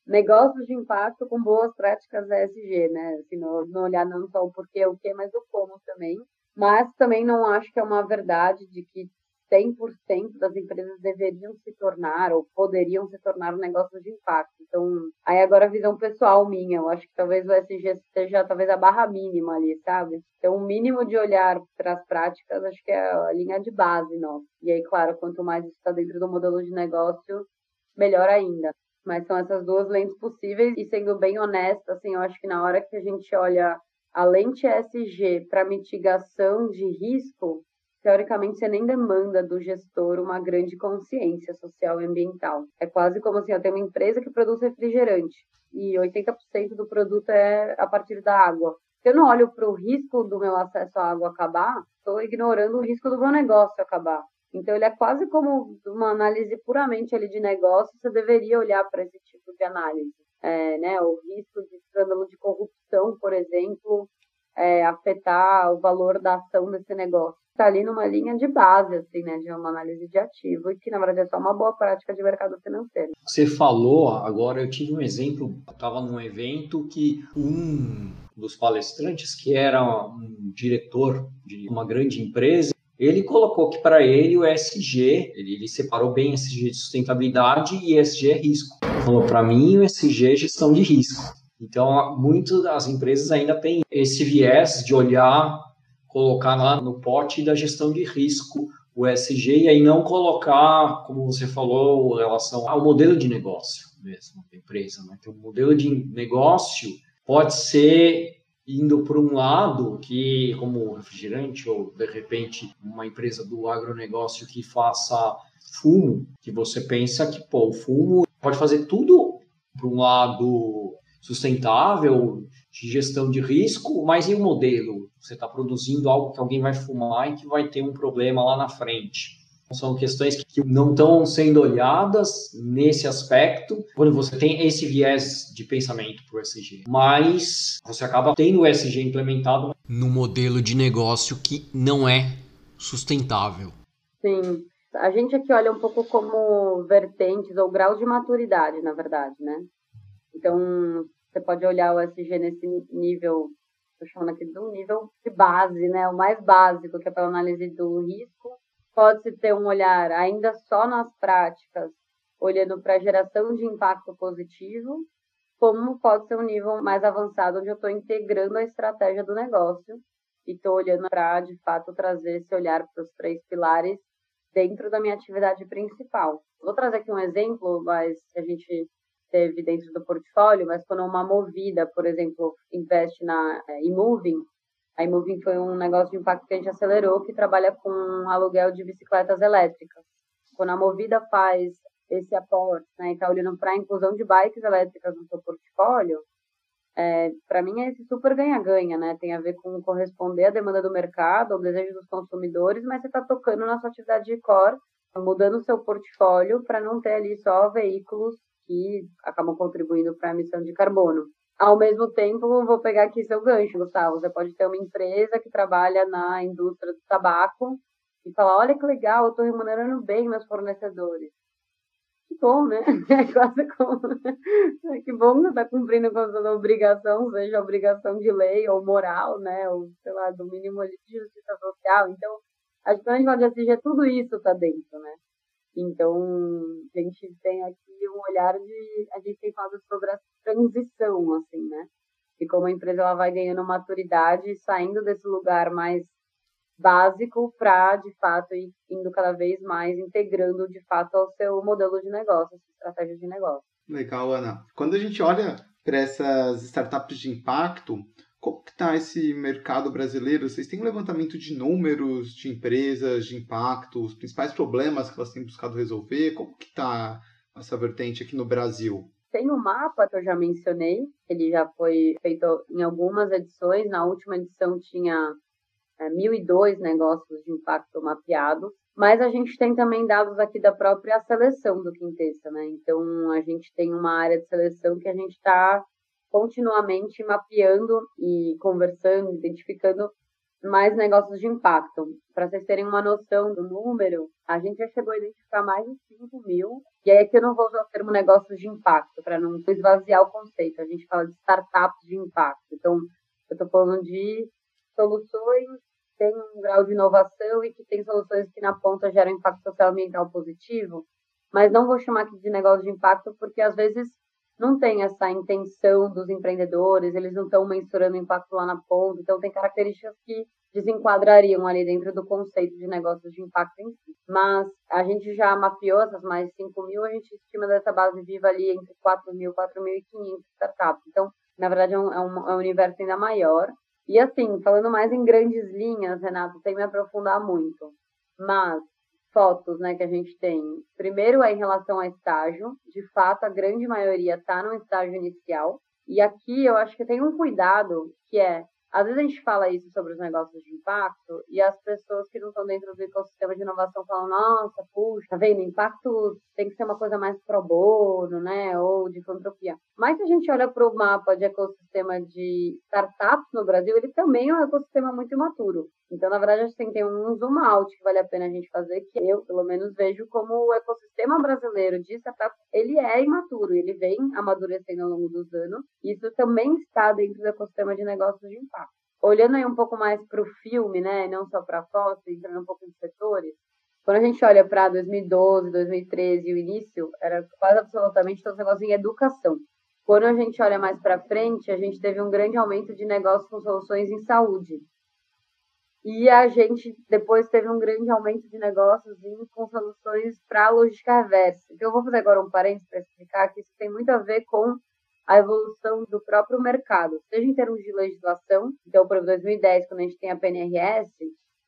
Speaker 3: negócios de impacto com boas práticas ESG, né? Assim, não, não olhar não só o porquê, o que, mas o como também. Mas também não acho que é uma verdade de que 100% das empresas deveriam se tornar ou poderiam se tornar um negócio de impacto. Então, aí agora a visão pessoal minha, eu acho que talvez o SG seja talvez a barra mínima ali, sabe? Então, o mínimo de olhar para as práticas, acho que é a linha de base nossa. E aí, claro, quanto mais isso está dentro do modelo de negócio, melhor ainda. Mas são essas duas lentes possíveis e sendo bem honesta, assim, eu acho que na hora que a gente olha a lente SG para mitigação de risco, teoricamente você nem demanda do gestor uma grande consciência social e ambiental. É quase como assim, eu tenho uma empresa que produz refrigerante e 80% do produto é a partir da água. Se eu não olho para o risco do meu acesso à água acabar, estou ignorando o risco do meu negócio acabar. Então ele é quase como uma análise puramente ali de negócio, você deveria olhar para esse tipo de análise. É, né, o risco de escândalo de corrupção, por exemplo, é, afetar o valor da ação desse negócio está ali numa linha de base, assim, né, de uma análise de ativo, e que na verdade é só uma boa prática de mercado financeiro.
Speaker 1: Você falou, agora eu tive um exemplo, estava num evento que um dos palestrantes, que era um diretor de uma grande empresa, ele colocou que para ele o ESG, ele, ele, separou bem ESG de sustentabilidade e ESG é risco. Falou, para mim o ESG é gestão de risco. Então, muitas das empresas ainda têm esse viés de olhar colocar lá no pote da gestão de risco o ESG e aí não colocar, como você falou, em relação ao modelo de negócio mesmo da empresa. Né? Então, o modelo de negócio pode ser indo por um lado que, como refrigerante ou de repente uma empresa do agronegócio que faça fumo, que você pensa que pô, o fumo pode fazer tudo por um lado sustentável, de gestão de risco, mas e o modelo? Você está produzindo algo que alguém vai fumar e que vai ter um problema lá na frente. São questões que não estão sendo olhadas nesse aspecto quando você tem esse viés de pensamento para o SG. Mas você acaba tendo o SG implementado no modelo de negócio que não é sustentável.
Speaker 3: Sim. A gente aqui olha um pouco como vertentes ou graus de maturidade, na verdade, né? Então, você pode olhar o SG nesse nível, estou chamando aqui de um nível de base, né? O mais básico, que é para análise do risco. Pode-se ter um olhar ainda só nas práticas, olhando para a geração de impacto positivo, como pode ser um nível mais avançado, onde eu estou integrando a estratégia do negócio e estou olhando para, de fato, trazer esse olhar para os três pilares dentro da minha atividade principal. Vou trazer aqui um exemplo, mas a gente teve dentro do portfólio, mas quando uma movida, por exemplo, investe na é, Imoving, a Imoving foi um negócio de impacto que a gente acelerou, que trabalha com aluguel de bicicletas elétricas. Quando a Movida faz esse aporte, né, e está olhando para a inclusão de bikes elétricas no seu portfólio, é, para mim é esse super ganha-ganha, né? Tem a ver com corresponder à demanda do mercado, ao desejo dos consumidores, mas você está tocando na sua atividade de core, mudando o seu portfólio para não ter ali só veículos que acabam contribuindo para a emissão de carbono. Ao mesmo tempo, vou pegar aqui seu gancho, Gustavo. Você pode ter uma empresa que trabalha na indústria do tabaco e falar: olha que legal, eu estou remunerando bem meus fornecedores que bom, né? (laughs) É quase como. que bom que você está cumprindo com a sua obrigação, seja obrigação de lei ou moral, né? Ou, sei lá, do mínimo de justiça social. Então, acho que quando a gente fala de SG, tudo isso está dentro, né? Então, a gente tem aqui um olhar de. A gente tem falado sobre a transição, assim, né? E como a empresa ela vai ganhando maturidade, saindo desse lugar mais básico para, de fato, ir indo cada vez mais integrando, de fato, ao seu modelo de negócio, sua estratégia de negócio.
Speaker 2: Legal, Ana. Quando a gente olha para essas startups de impacto, como que está esse mercado brasileiro? Vocês têm um levantamento de números de empresas de impacto, os principais problemas que elas têm buscado resolver? Como que está essa vertente aqui no Brasil?
Speaker 3: Tem um mapa que eu já mencionei, ele já foi feito em algumas edições. Na última edição tinha é, 1.002 negócios de impacto mapeados, mas a gente tem também dados aqui da própria seleção do Quintessa, né? Então, a gente tem uma área de seleção que a gente está continuamente mapeando e conversando, identificando mais negócios de impacto. Para vocês terem uma noção do número, a gente já chegou a identificar mais de 5 mil. E aí aqui eu não vou usar o termo negócios de impacto, para não esvaziar o conceito. A gente fala de startups de impacto. Então, eu estou falando de soluções que têm um grau de inovação e que têm soluções que na ponta geram impacto social e ambiental positivo, mas não vou chamar aqui de negócio de impacto porque às vezes não tem essa intenção dos empreendedores, eles não estão mensurando o impacto lá na ponta, então tem características que desenquadrariam ali dentro do conceito de negócios de impacto em si. Mas a gente já mapeou essas mais de 5 mil, a gente estima dessa base viva ali entre 4 mil e 4.500 startups. Então, na verdade, é é um, é um universo ainda maior. E assim, falando mais em grandes linhas, Renato, sem me aprofundar muito, mas fotos né, que a gente tem. Primeiro é em relação a estágio, de fato a grande maioria está no estágio inicial. E aqui eu acho que tem um cuidado que é às vezes a gente fala isso sobre os negócios de impacto e as pessoas que não estão dentro do ecossistema de inovação falam, nossa, puxa, tá vendo? Impacto tem que ser uma coisa mais pro bono, né? Ou de filantropia. Mas se a gente olha para o mapa de ecossistema de startups no Brasil, ele também é um ecossistema muito imaturo. Então, na verdade, a gente tem um zoom out que vale a pena a gente fazer, que eu, pelo menos, vejo como o ecossistema brasileiro de startups, ele é imaturo, ele vem amadurecendo ao longo dos anos. Isso também está dentro do ecossistema de negócios de impacto. Olhando aí um pouco mais para o filme, né, não só para a foto, entrando um pouco em setores, quando a gente olha para 2012, 2013 e o início, era quase absolutamente todo negócio em educação. Quando a gente olha mais para frente, a gente teve um grande aumento de negócios com soluções em saúde. E a gente depois teve um grande aumento de negócios com soluções para logística reversa. Então, eu vou fazer agora um parênteses para explicar que isso tem muito a ver com a evolução do próprio mercado, seja em termos de legislação. Então, por exemplo, 2010, quando a gente tem a PNRS,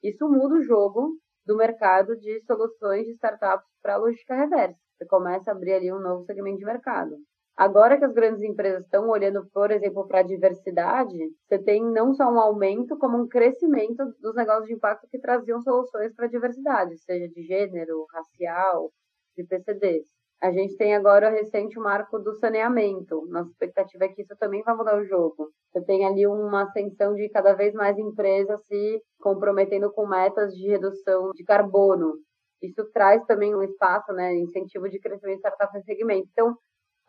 Speaker 3: isso muda o jogo do mercado de soluções de startups para logística reversa. Você começa a abrir ali um novo segmento de mercado. Agora que as grandes empresas estão olhando, por exemplo, para a diversidade, você tem não só um aumento, como um crescimento dos negócios de impacto que traziam soluções para a diversidade, seja de gênero, racial, de PCDs. A gente tem agora recente o marco do saneamento. Nossa expectativa é que isso também vai mudar o jogo. Você tem ali uma ascensão de cada vez mais empresas se comprometendo com metas de redução de carbono. Isso traz também um espaço, né, incentivo de crescimento de startups nesse segmento. Então,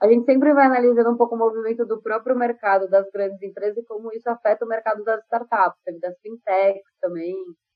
Speaker 3: a gente sempre vai analisando um pouco o movimento do próprio mercado das grandes empresas e como isso afeta o mercado das startups, das fintechs também.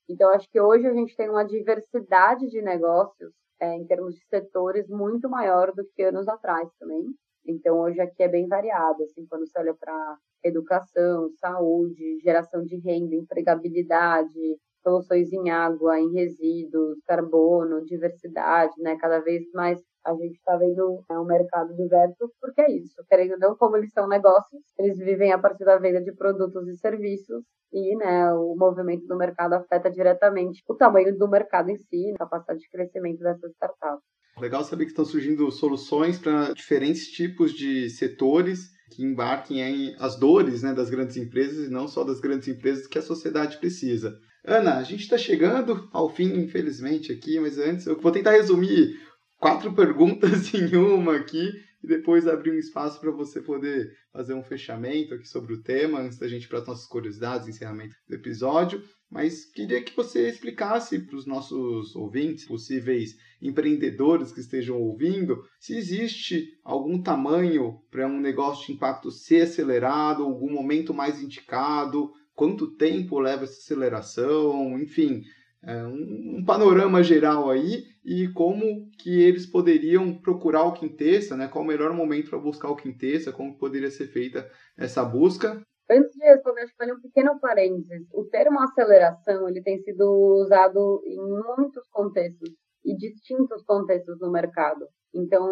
Speaker 3: Então, acho que hoje a gente tem uma diversidade de negócios é, em termos de setores muito maior do que anos atrás também. Então, hoje aqui é bem variado, assim, quando você olha para educação, saúde, geração de renda, empregabilidade, soluções em água, em resíduos, carbono, diversidade, né? Cada vez mais a gente está vendo né, um mercado diverso, porque é isso, querendo ou não, como eles são negócios, eles vivem a partir da venda de produtos e serviços, e né, o movimento do mercado afeta diretamente o tamanho do mercado em si, a capacidade de crescimento dessas startups.
Speaker 2: Legal saber que estão surgindo soluções para diferentes tipos de setores que embarquem em as dores né, das grandes empresas e não só das grandes empresas que a sociedade precisa. Ana, a gente está chegando ao fim, infelizmente, aqui, mas antes eu vou tentar resumir quatro (laughs) perguntas em uma aqui e depois abrir um espaço para você poder fazer um fechamento aqui sobre o tema, antes da gente ir para as nossas curiosidades, encerramento do episódio. Mas queria que você explicasse para os nossos ouvintes, possíveis empreendedores que estejam ouvindo, se existe algum tamanho para um negócio de impacto ser acelerado, algum momento mais indicado, quanto tempo leva essa aceleração, enfim, é, um, um, panorama geral aí e como que eles poderiam procurar o Quintessa, né? Qual o melhor momento para buscar o Quintessa, como poderia ser feita essa busca.
Speaker 3: Antes de responder, acho que um pequeno parênteses. O termo aceleração ele tem sido usado em muitos contextos e distintos contextos no mercado. Então,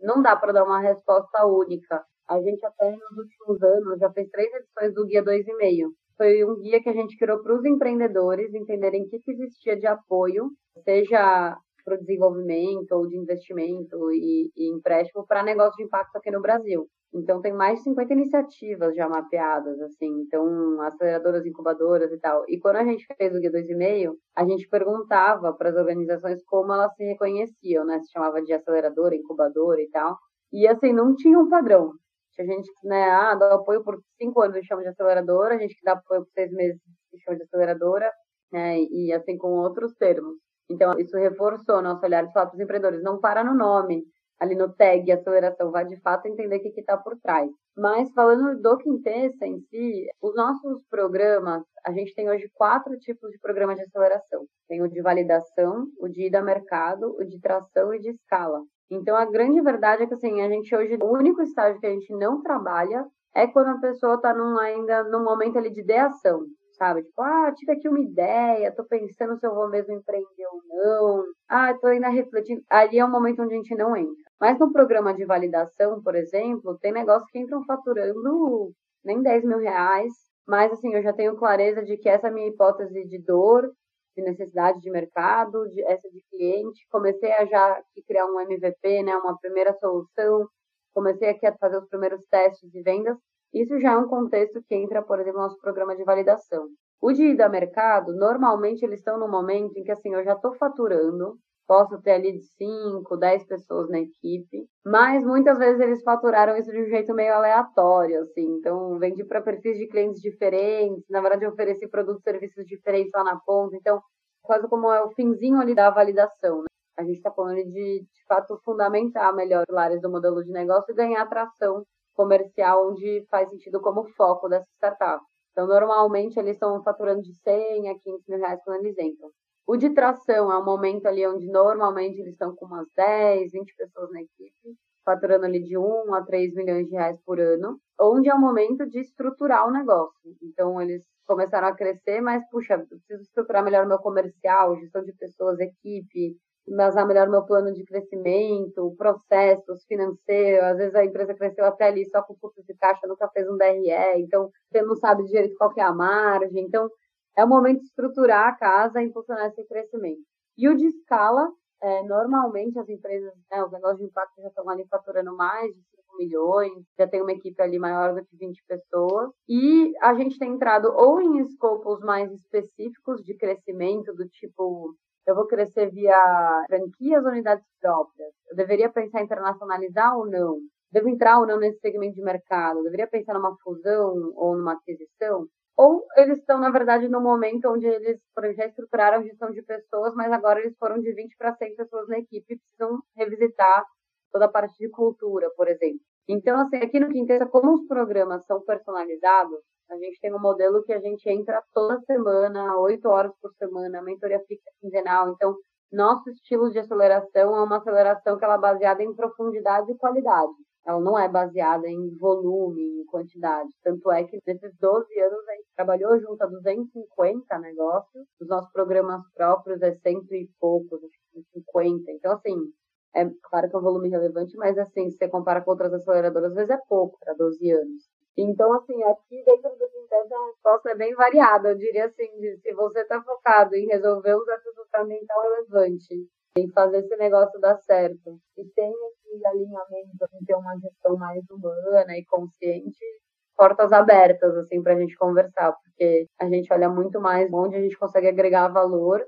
Speaker 3: não dá para dar uma resposta única. A gente até nos últimos anos já fez três edições do Guia 2,5 foi um guia que a gente criou para os empreendedores entenderem o que, que existia de apoio, seja para o desenvolvimento ou de investimento e, e empréstimo para negócio de impacto aqui no Brasil. Então, tem mais de 50 iniciativas já mapeadas, assim, então, aceleradoras, incubadoras e tal. E quando a gente fez o Guia 2,5, a gente perguntava para as organizações como elas se reconheciam, né? Se chamava de aceleradora, incubadora e tal. E, assim, não tinha um padrão. A gente, né, ah, dá apoio por cinco anos e chama de aceleradora, a gente que dá apoio por seis meses e chama de aceleradora, né, e assim com outros termos. Então, isso reforçou nosso olhar de falar para os empreendedores, não para no nome, ali no tag aceleração, vai de fato entender o que está por trás. Mas falando do Quintessa em si, os nossos programas, a gente tem hoje quatro tipos de programas de aceleração. Tem o de validação, o de ida a mercado, o de tração e de escala. Então, a grande verdade é que, assim, a gente hoje, o único estágio que a gente não trabalha é quando a pessoa está ainda no momento ali de ideação, sabe? Tipo, ah, tive aqui uma ideia, tô pensando se eu vou mesmo empreender ou não. Ah, tô ainda refletindo. Ali é o momento onde a gente não entra. Mas no programa de validação, por exemplo, tem negócios que entram faturando nem 10 mil reais. Mas, assim, eu já tenho clareza de que essa minha hipótese de dor de necessidade de mercado, de essa de cliente. Comecei a já criar um MVP, né, uma primeira solução. Comecei aqui a fazer os primeiros testes de vendas. Isso já é um contexto que entra, por exemplo, no nosso programa de validação. O de ida a mercado, normalmente eles estão no momento em que assim, eu já estou faturando, posso ter ali de 5, 10 pessoas na equipe, mas muitas vezes eles faturaram isso de um jeito meio aleatório, assim, então vendi para perfis de clientes diferentes, na verdade eu ofereci produtos e serviços diferentes lá na ponta, então quase como é o finzinho ali da validação, né? A gente está falando de, de fato, fundamentar melhor os pilares do modelo de negócio e ganhar atração comercial onde faz sentido como foco dessa startup. Então, normalmente, eles estão faturando de 100 a 500 mil reais quando eles entram. O de tração é um momento ali onde normalmente eles estão com umas 10, 20 pessoas na equipe, faturando ali de 1 a 3 milhões de reais por ano, onde é o momento de estruturar o negócio. Então, eles começaram a crescer, mas, puxa, preciso estruturar melhor o meu comercial, gestão de pessoas, equipe, embasar melhor meu plano de crescimento, processos financeiros. Às vezes a empresa cresceu até ali só com fluxo de caixa, nunca fez um DRE, então você não sabe direito qual é a margem. Então, é o momento de estruturar a casa e funcionar esse crescimento. E o de escala, é, normalmente as empresas, né, os negócios de impacto já estão ali faturando mais de 5 milhões, já tem uma equipe ali maior do que 20 pessoas. E a gente tem entrado ou em escopos mais específicos de crescimento, do tipo, eu vou crescer via franquias ou unidades próprias? Eu deveria pensar em internacionalizar ou não? Devo entrar ou não nesse segmento de mercado? Eu deveria pensar numa fusão ou numa aquisição? ou eles estão, na verdade, no momento onde eles já estruturaram a gestão de pessoas, mas agora eles foram de 20 para 100 pessoas na equipe e precisam revisitar toda a parte de cultura, por exemplo. Então, assim, aqui no Quintessa, como os programas são personalizados, a gente tem um modelo que a gente entra toda semana, oito horas por semana, mentoria fixa quinzenal. Então, nosso estilo de aceleração é uma aceleração que ela é baseada em profundidade e qualidade. ela não é baseada em volume, em quantidade. Tanto é que nesses 12 anos a gente trabalhou junto a 250 negócios, os nossos programas próprios é cento e poucos, acho que 50. Então, assim, é claro que é um volume relevante, mas assim, se você compara com outras aceleradoras, às vezes é pouco para 12 anos. Então, assim, aqui dentro do Quintet a resposta é bem variada. Eu diria assim, se você está focado em resolver um desafio fundamental relevante, em fazer esse negócio dar certo, e tem esse alinhamento em ter uma gestão mais humana e consciente, portas abertas, assim, para a gente conversar, porque a gente olha muito mais onde a gente consegue agregar valor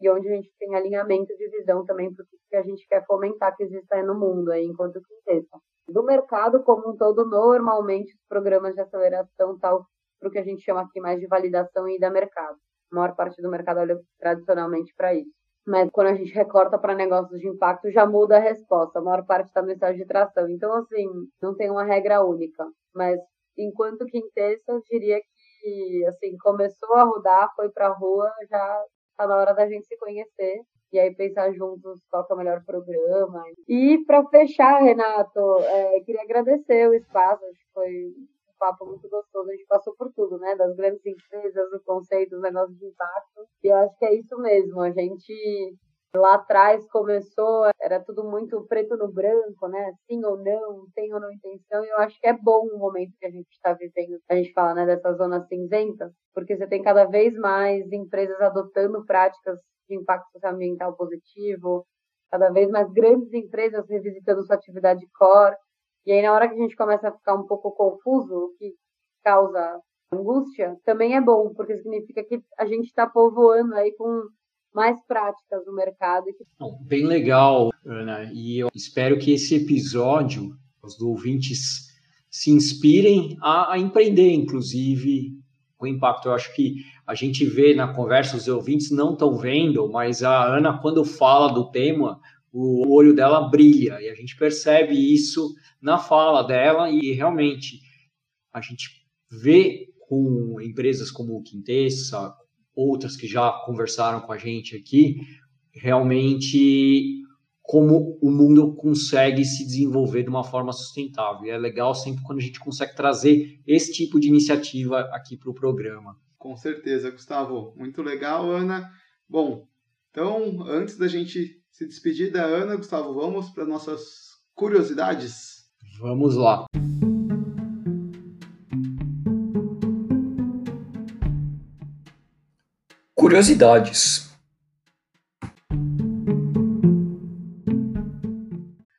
Speaker 3: e onde a gente tem alinhamento de visão também para o que a gente quer fomentar que exista no mundo aí enquanto quinteto. Do mercado como um todo, normalmente os programas de aceleração tal para o que a gente chama aqui mais de validação e da mercado. A maior parte do mercado olha tradicionalmente para isso. Mas quando a gente recorta para negócios de impacto, já muda a resposta. A maior parte está no estágio de tração. Então, assim, não tem uma regra única. Mas enquanto quinteto, eu diria que, assim, começou a rodar, foi para a rua, já tá na hora da gente se conhecer e aí pensar juntos qual é o melhor programa. E para fechar, Renato, é, queria agradecer o espaço, acho que foi um papo muito gostoso, a gente passou por tudo, né? Das grandes empresas, do conceito, dos negócios de impacto. E eu acho que é isso mesmo, a gente lá atrás começou, era tudo muito preto no branco, né? Sim ou não, tem ou não intenção, e eu acho que é bom o momento que a gente está vivendo, a gente fala, né, dessa zona cinzenta, porque você tem cada vez mais empresas adotando práticas de impacto socioambiental positivo, cada vez mais grandes empresas revisitando sua atividade core, e aí na hora que a gente começa a ficar um pouco confuso, o que causa angústia, também é bom, porque significa que a gente está povoando aí com mais práticas no mercado.
Speaker 1: Bem legal, Ana, e eu espero que esse episódio, os ouvintes se inspirem a, a empreender, inclusive, o impacto. Eu acho que a gente vê na conversa, os ouvintes não estão vendo, mas a Ana, quando fala do tema, o olho dela brilha e a gente percebe isso na fala dela e realmente a gente vê com empresas como o Quintessa, outras que já conversaram com a gente aqui, realmente como o mundo consegue se desenvolver de uma forma sustentável. E é legal sempre quando a gente consegue trazer esse tipo de iniciativa aqui para o programa.
Speaker 2: Com certeza, Gustavo. Muito legal, Ana. Bom, então, antes da gente se despedir da Ana, Gustavo, vamos para nossas curiosidades?
Speaker 1: Vamos lá.
Speaker 4: Curiosidades.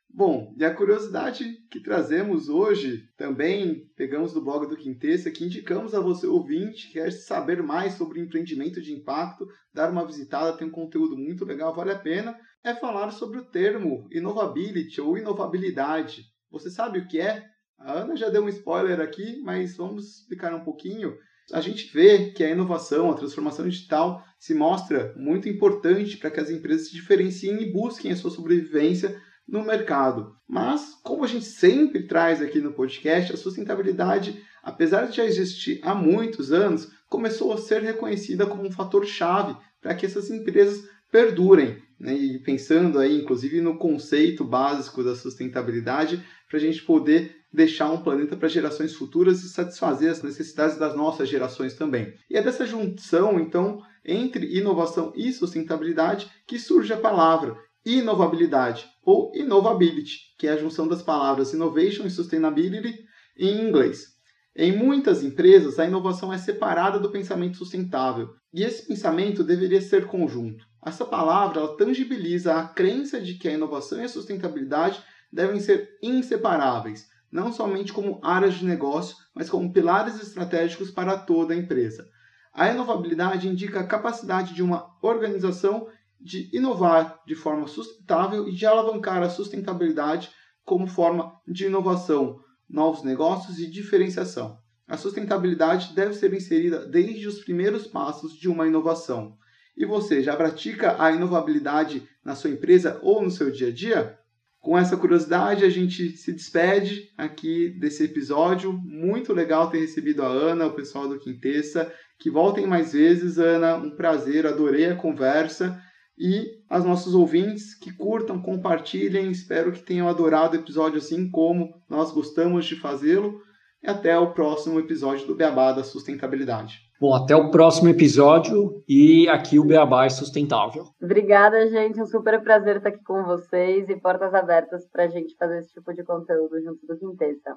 Speaker 2: Bom, e a curiosidade que trazemos hoje também pegamos do blog do Quintessa, que indicamos a você ouvinte que quer saber mais sobre empreendimento de impacto, dar uma visitada, tem um conteúdo muito legal, vale a pena, é falar sobre o termo innovability ou inovabilidade. Você sabe o que é? A Ana já deu um spoiler aqui, mas vamos explicar um pouquinho a gente vê que a inovação, a transformação digital se mostra muito importante para que as empresas se diferenciem e busquem a sua sobrevivência no mercado. Mas, como a gente sempre traz aqui no podcast, a sustentabilidade, apesar de já existir há muitos anos, começou a ser reconhecida como um fator chave para que essas empresas perdurem. Né? E pensando aí, inclusive, no conceito básico da sustentabilidade, para a gente poder deixar um planeta para gerações futuras e satisfazer as necessidades das nossas gerações também. E é dessa junção, então, entre inovação e sustentabilidade que surge a palavra inovabilidade ou innovability, que é a junção das palavras innovation e sustainability em inglês. Em muitas empresas, a inovação é separada do pensamento sustentável, e esse pensamento deveria ser conjunto. Essa palavra tangibiliza a crença de que a inovação e a sustentabilidade devem ser inseparáveis, não somente como áreas de negócio, mas como pilares estratégicos para toda a empresa. A inovabilidade indica a capacidade de uma organização de inovar de forma sustentável e de alavancar a sustentabilidade como forma de inovação, novos negócios e diferenciação. A sustentabilidade deve ser inserida desde os primeiros passos de uma inovação. E você já pratica a inovabilidade na sua empresa ou no seu dia a dia? Com essa curiosidade, a gente se despede aqui desse episódio. Muito legal ter recebido a Ana, o pessoal do Quintessa. Que voltem mais vezes, Ana. Um prazer, adorei a conversa. E aos nossos ouvintes que curtam, compartilhem. Espero que tenham adorado o episódio assim como nós gostamos de fazê-lo. E até o próximo episódio do Beabá da Sustentabilidade.
Speaker 1: Bom, até o próximo episódio e aqui o Beabá é sustentável.
Speaker 3: Obrigada, gente. Um super prazer estar aqui com vocês e portas abertas para a gente fazer esse tipo de conteúdo junto do Quintessa.